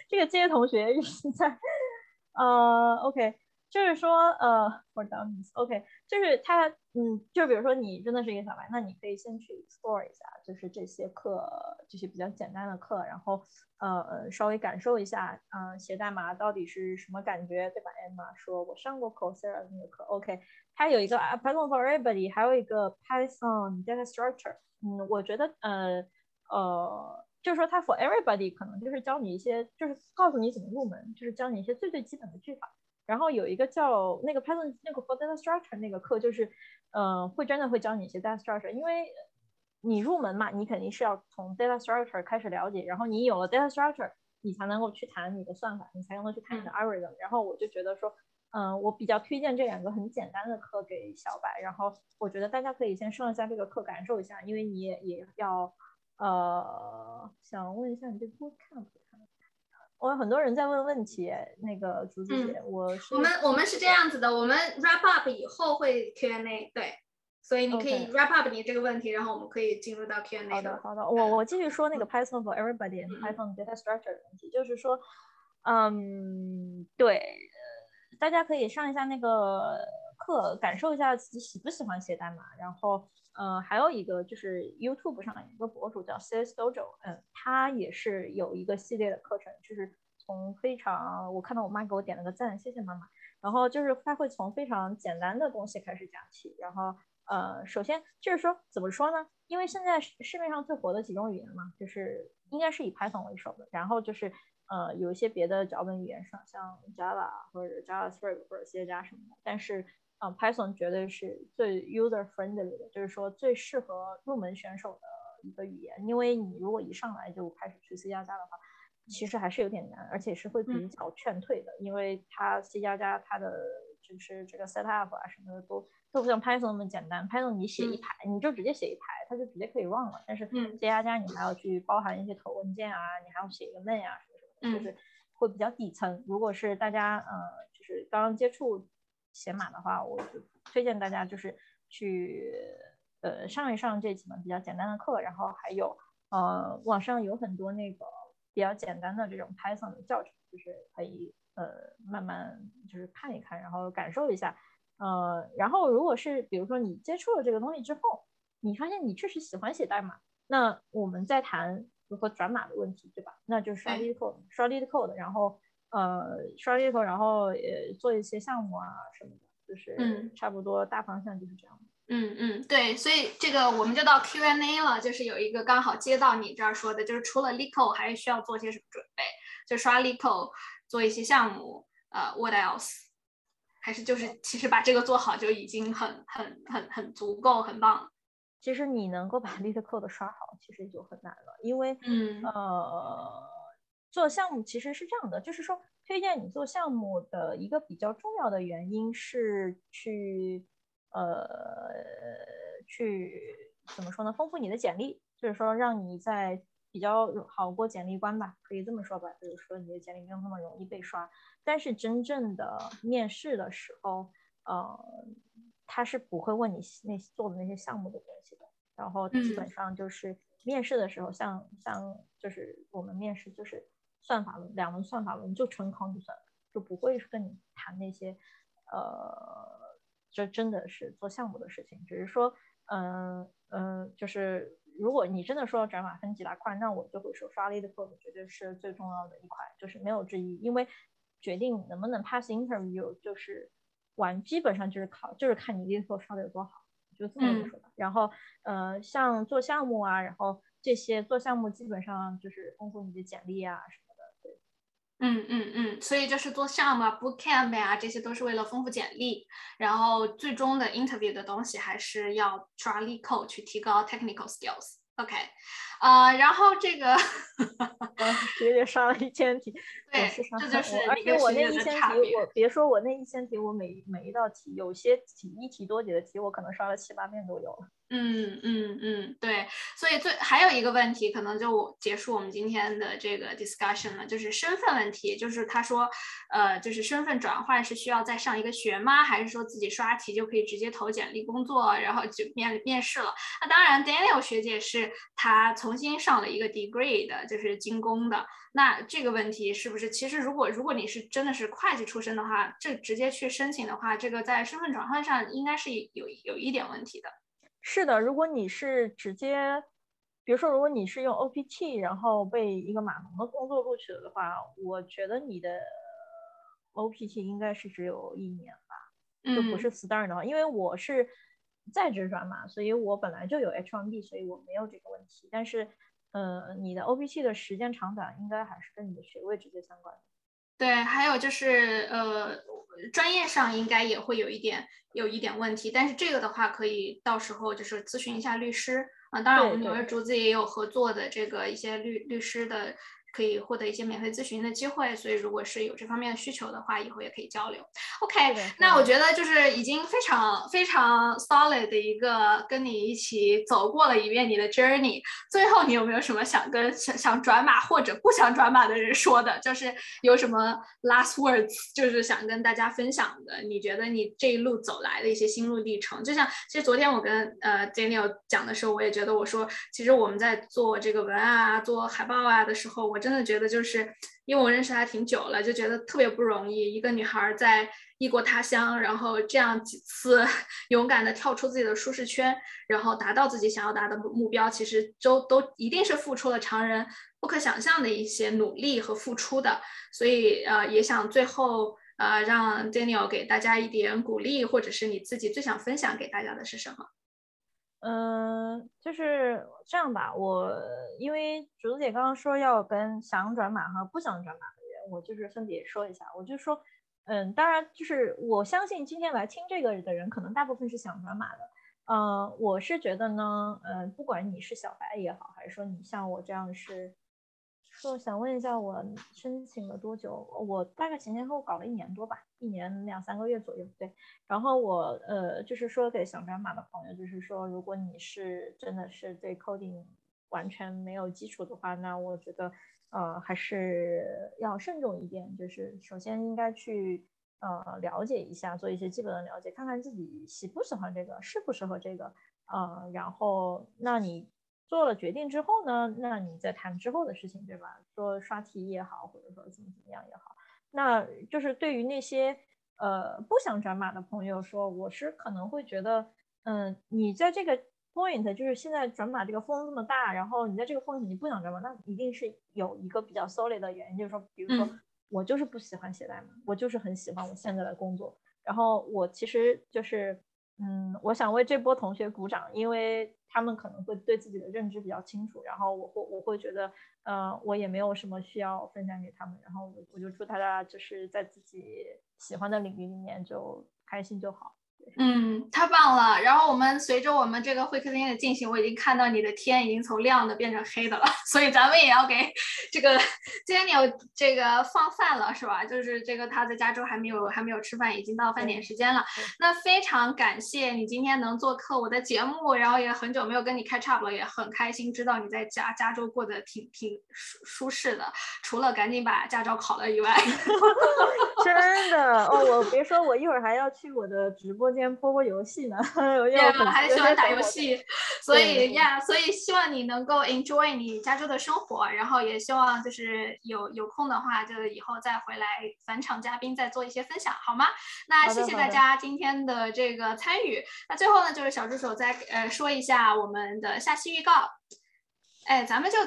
这个 J 同学现在，[LAUGHS] 呃，OK。就是说，呃我懂你。OK，就是他，嗯，就比如说你真的是一个小白，那你可以先去 explore 一下，就是这些课，这些比较简单的课，然后，呃，稍微感受一下，嗯，写代码到底是什么感觉，对吧？Emma 说，我上过 Coursera 那个课，OK，它有一个 Python for everybody，还有一个 Python data structure，嗯，我觉得，呃，呃，就是说它 for everybody 可能就是教你一些，就是告诉你怎么入门，就是教你一些最最基本的句法。然后有一个叫那个 Python 那个 for data structure 那个课，就是，嗯，会真的会教你一些 data structure，因为你入门嘛，你肯定是要从 data structure 开始了解，然后你有了 data structure，你才能够去谈你的算法，你才能够去谈你的 algorithm。然后我就觉得说，嗯，我比较推荐这两个很简单的课给小白，然后我觉得大家可以先上一下这个课，感受一下，因为你也也要，呃，想问一下你这波看不看？我有很多人在问问题，那个竹子姐，我是我们我们是这样子的，我们 wrap up 以后会 Q&A，对，所以你可以 wrap up 你这个问题，然后我们可以进入到 Q&A。好的，好的，我我继续说那个 Python for everybody，Python data structure 的问题，就是说，嗯，对，大家可以上一下那个课，感受一下自己喜不喜欢写代码，然后。呃，还有一个就是 YouTube 上有一个博主叫 CS Dojo，嗯，他也是有一个系列的课程，就是从非常，我看到我妈给我点了个赞，谢谢妈妈。然后就是他会从非常简单的东西开始讲起，然后呃，首先就是说怎么说呢？因为现在市面上最火的几种语言嘛，就是应该是以 Python 为首的，然后就是呃有一些别的脚本语言上，像 Java 或者 JavaScript 或者 C 加什么的，但是。嗯，Python 绝对是最 user friendly 的，就是说最适合入门选手的一个语言。因为你如果一上来就开始去 C 加加的话，其实还是有点难，而且是会比较劝退的。因为它 C 加加它的就是这个 setup 啊什么的都都不像 Python 那么简单。Python 你写一排，你就直接写一排，它就直接可以 run 了。但是 C 加加你还要去包含一些头文件啊，你还要写一个 main 啊什么什么的，就是会比较底层。如果是大家呃就是刚刚接触。写码的话，我就推荐大家就是去呃上一上这几门比较简单的课，然后还有呃网上有很多那个比较简单的这种 Python 的教程，就是可以呃慢慢就是看一看，然后感受一下。呃，然后如果是比如说你接触了这个东西之后，你发现你确实喜欢写代码，那我们再谈如何转码的问题，对吧？那就是刷 lead code，刷 lead code，然后呃刷 lead code，然后也做一些项目啊什么的，就是差不多大方向就是这样。嗯嗯，对，所以这个我们就到 Q&A 了，就是有一个刚好接到你这儿说的，就是除了 code 还需要做些什么准备？就刷 code 做一些项目，呃，what else？还是就是其实把这个做好就已经很很很很足够很棒了。其实你能够把 lead code 刷好，其实就很难了，因为嗯呃做项目其实是这样的，就是说推荐你做项目的一个比较重要的原因是去呃去怎么说呢？丰富你的简历，就是说让你在比较好过简历关吧，可以这么说吧，就是说你的简历没有那么容易被刷。但是真正的面试的时候，呃，他是不会问你那做的那些项目的东西的。然后基本上就是面试的时候，像像就是我们面试就是算法论，两轮算法论就纯考你算，就不会跟你谈那些，呃，这真的是做项目的事情。只是说，嗯嗯，就是如果你真的说转码分几大块，那我就会说刷 lead code 绝对是最重要的一块，就是没有之一，因为。决定能不能 pass interview 就是完，基本上就是考，就是看你 lead code 刷的有多好，就这么说吧。然后呃，像做项目啊，然后这些做项目基本上就是丰富你的简历啊什嗯嗯嗯，所以就是做项目啊，bootcamp 啊，这些都是为了丰富简历。然后最终的 interview 的东西还是要刷 lead code 去提高 technical skills。OK，呃，然后这个 [LAUGHS] 直接刷了一千题，[LAUGHS] 对，这就是而且我那一千题，我别说我那一千题，我每每一道题，有些题一题多解的题，我可能刷了七八遍都有了。嗯嗯嗯，对，所以最还有一个问题，可能就结束我们今天的这个 discussion 了，就是身份问题。就是他说，呃，就是身份转换是需要再上一个学吗？还是说自己刷题就可以直接投简历工作，然后就面面试了？那当然，Daniel 学姐是她重新上了一个 degree 的，就是精工的。那这个问题是不是，其实如果如果你是真的是会计出身的话，这直接去申请的话，这个在身份转换上应该是有有一点问题的。是的，如果你是直接，比如说，如果你是用 OPT，然后被一个码农的工作录取了的话，我觉得你的 OPT 应该是只有一年吧，就不是 Star 的话，因为我是在职转码，所以我本来就有 H1B，所以我没有这个问题。但是，呃，你的 OPT 的时间长短应该还是跟你的学位直接相关的。对，还有就是呃，专业上应该也会有一点有一点问题，但是这个的话可以到时候就是咨询一下律师啊。当然，我们纽约竹子也有合作的这个一些律律师的。可以获得一些免费咨询的机会，所以如果是有这方面的需求的话，以后也可以交流。OK，那我觉得就是已经非常非常 solid 的一个跟你一起走过了一遍你的 journey。最后，你有没有什么想跟想想转码或者不想转码的人说的？就是有什么 last words，就是想跟大家分享的？你觉得你这一路走来的一些心路历程？就像其实昨天我跟呃 Daniel 讲的时候，我也觉得我说，其实我们在做这个文案啊、做海报啊的时候，我。真的觉得就是，因为我认识她挺久了，就觉得特别不容易。一个女孩在异国他乡，然后这样几次 [LAUGHS] 勇敢的跳出自己的舒适圈，然后达到自己想要达的目标，其实都都一定是付出了常人不可想象的一些努力和付出的。所以呃，也想最后呃让 Daniel 给大家一点鼓励，或者是你自己最想分享给大家的是什么？嗯，就是这样吧。我因为竹子姐刚刚说要跟想转码和不想转码的人，我就是分别说一下。我就说，嗯，当然就是我相信今天来听这个的人，可能大部分是想转码的。嗯，我是觉得呢，嗯，不管你是小白也好，还是说你像我这样是。说想问一下，我申请了多久？我大概前前后后搞了一年多吧，一年两三个月左右。对，然后我呃，就是说给想转码的朋友，就是说，如果你是真的是对 coding 完全没有基础的话，那我觉得呃还是要慎重一点。就是首先应该去呃了解一下，做一些基本的了解，看看自己喜不喜欢这个，适不适合这个。呃，然后那你。做了决定之后呢，那你再谈之后的事情，对吧？说刷题也好，或者说怎么怎么样也好，那就是对于那些呃不想转码的朋友说，我是可能会觉得，嗯，你在这个 point 就是现在转码这个风这么大，然后你在这个 point 你不想转码，那一定是有一个比较 solid 的原因，就是说，比如说我就是不喜欢写代码，我就是很喜欢我现在的工作。然后我其实就是，嗯，我想为这波同学鼓掌，因为他们可能会对自己的认知比较清楚。然后我会我会觉得，呃，我也没有什么需要分享给他们。然后我我就祝大家就是在自己喜欢的领域里面就开心就好。嗯，太棒了。然后我们随着我们这个会客厅的进行，我已经看到你的天已经从亮的变成黑的了。[LAUGHS] 所以咱们也要给这个 Daniel 这个放饭了，是吧？就是这个他在加州还没有还没有吃饭，已经到饭点时间了。那非常感谢你今天能做客我的节目，然后也很久没有跟你开叉了，也很开心知道你在加加州过得挺挺舒舒适的，除了赶紧把驾照考了以外。[LAUGHS] [LAUGHS] 真的哦，我别说，我一会儿还要去我的直播间播播游戏呢。[LAUGHS] 对，我还喜欢打游戏，所以呀，所以希望你能够 enjoy 你加州的生活，然后也希望就是有有空的话，就以后再回来返场嘉宾再做一些分享，好吗？那谢谢大家今天的这个参与。那最后呢，就是小助手再呃说一下我们的下期预告。哎，咱们就。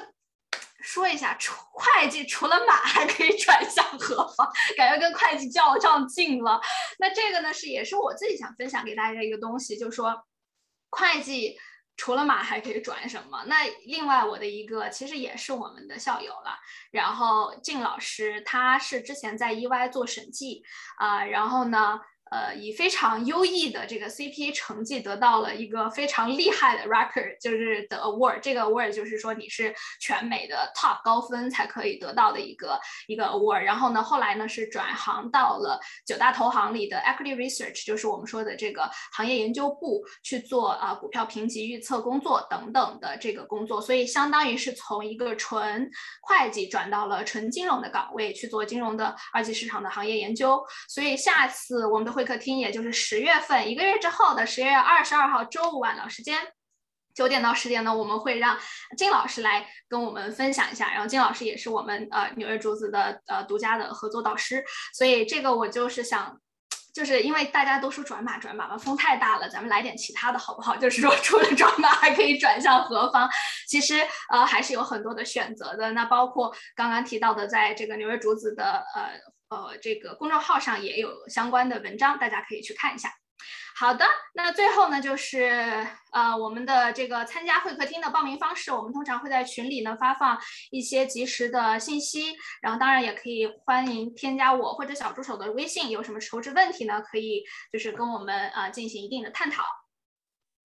说一下，会计除了码还可以转向何方？感觉跟会计较上劲了。那这个呢是也是我自己想分享给大家一个东西，就是说会计除了码还可以转什么？那另外我的一个其实也是我们的校友了，然后靳老师他是之前在 EY 做审计啊，然后呢。呃，以非常优异的这个 CPA 成绩得到了一个非常厉害的 record，就是的 award。这个 award 就是说你是全美的 top 高分才可以得到的一个一个 award。然后呢，后来呢是转行到了九大投行里的 equity research，就是我们说的这个行业研究部去做啊股票评级预测工作等等的这个工作。所以相当于是从一个纯会计转到了纯金融的岗位去做金融的二级市场的行业研究。所以下次我们的会会客厅，也就是十月份一个月之后的十月二十二号周五晚的时间九点到十点呢，我们会让金老师来跟我们分享一下。然后金老师也是我们呃纽约竹子的呃独家的合作导师，所以这个我就是想，就是因为大家都说转码转码嘛，风太大了，咱们来点其他的好不好？[LAUGHS] 就是说除了转码还可以转向何方？其实呃还是有很多的选择的。那包括刚刚提到的，在这个纽约竹子的呃。呃，这个公众号上也有相关的文章，大家可以去看一下。好的，那最后呢，就是呃，我们的这个参加会客厅的报名方式，我们通常会在群里呢发放一些及时的信息，然后当然也可以欢迎添加我或者小助手的微信，有什么求职问题呢，可以就是跟我们呃进行一定的探讨。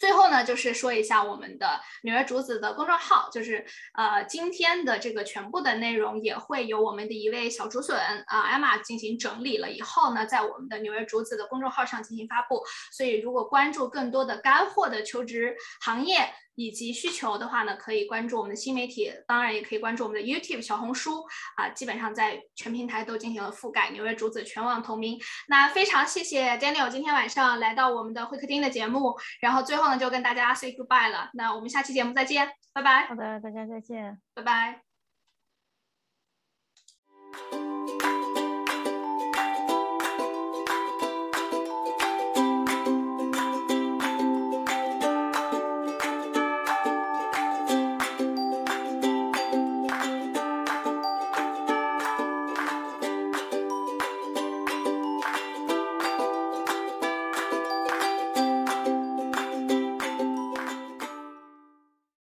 最后呢，就是说一下我们的女儿竹子的公众号，就是呃今天的这个全部的内容也会由我们的一位小竹笋啊艾玛进行整理了以后呢，在我们的女儿竹子的公众号上进行发布。所以如果关注更多的干货的求职行业。以及需求的话呢可以关注我们的新媒体当然也可以关注我们的 youtube 小红书啊基本上在全平台都进行了覆盖纽约竹子全网同名。那非常谢谢 daniel 今天晚上来到我们的会客厅的节目然后最后呢就跟大家 say goodbye 了。那我们下期节目再见拜拜。好的大家再见。拜拜。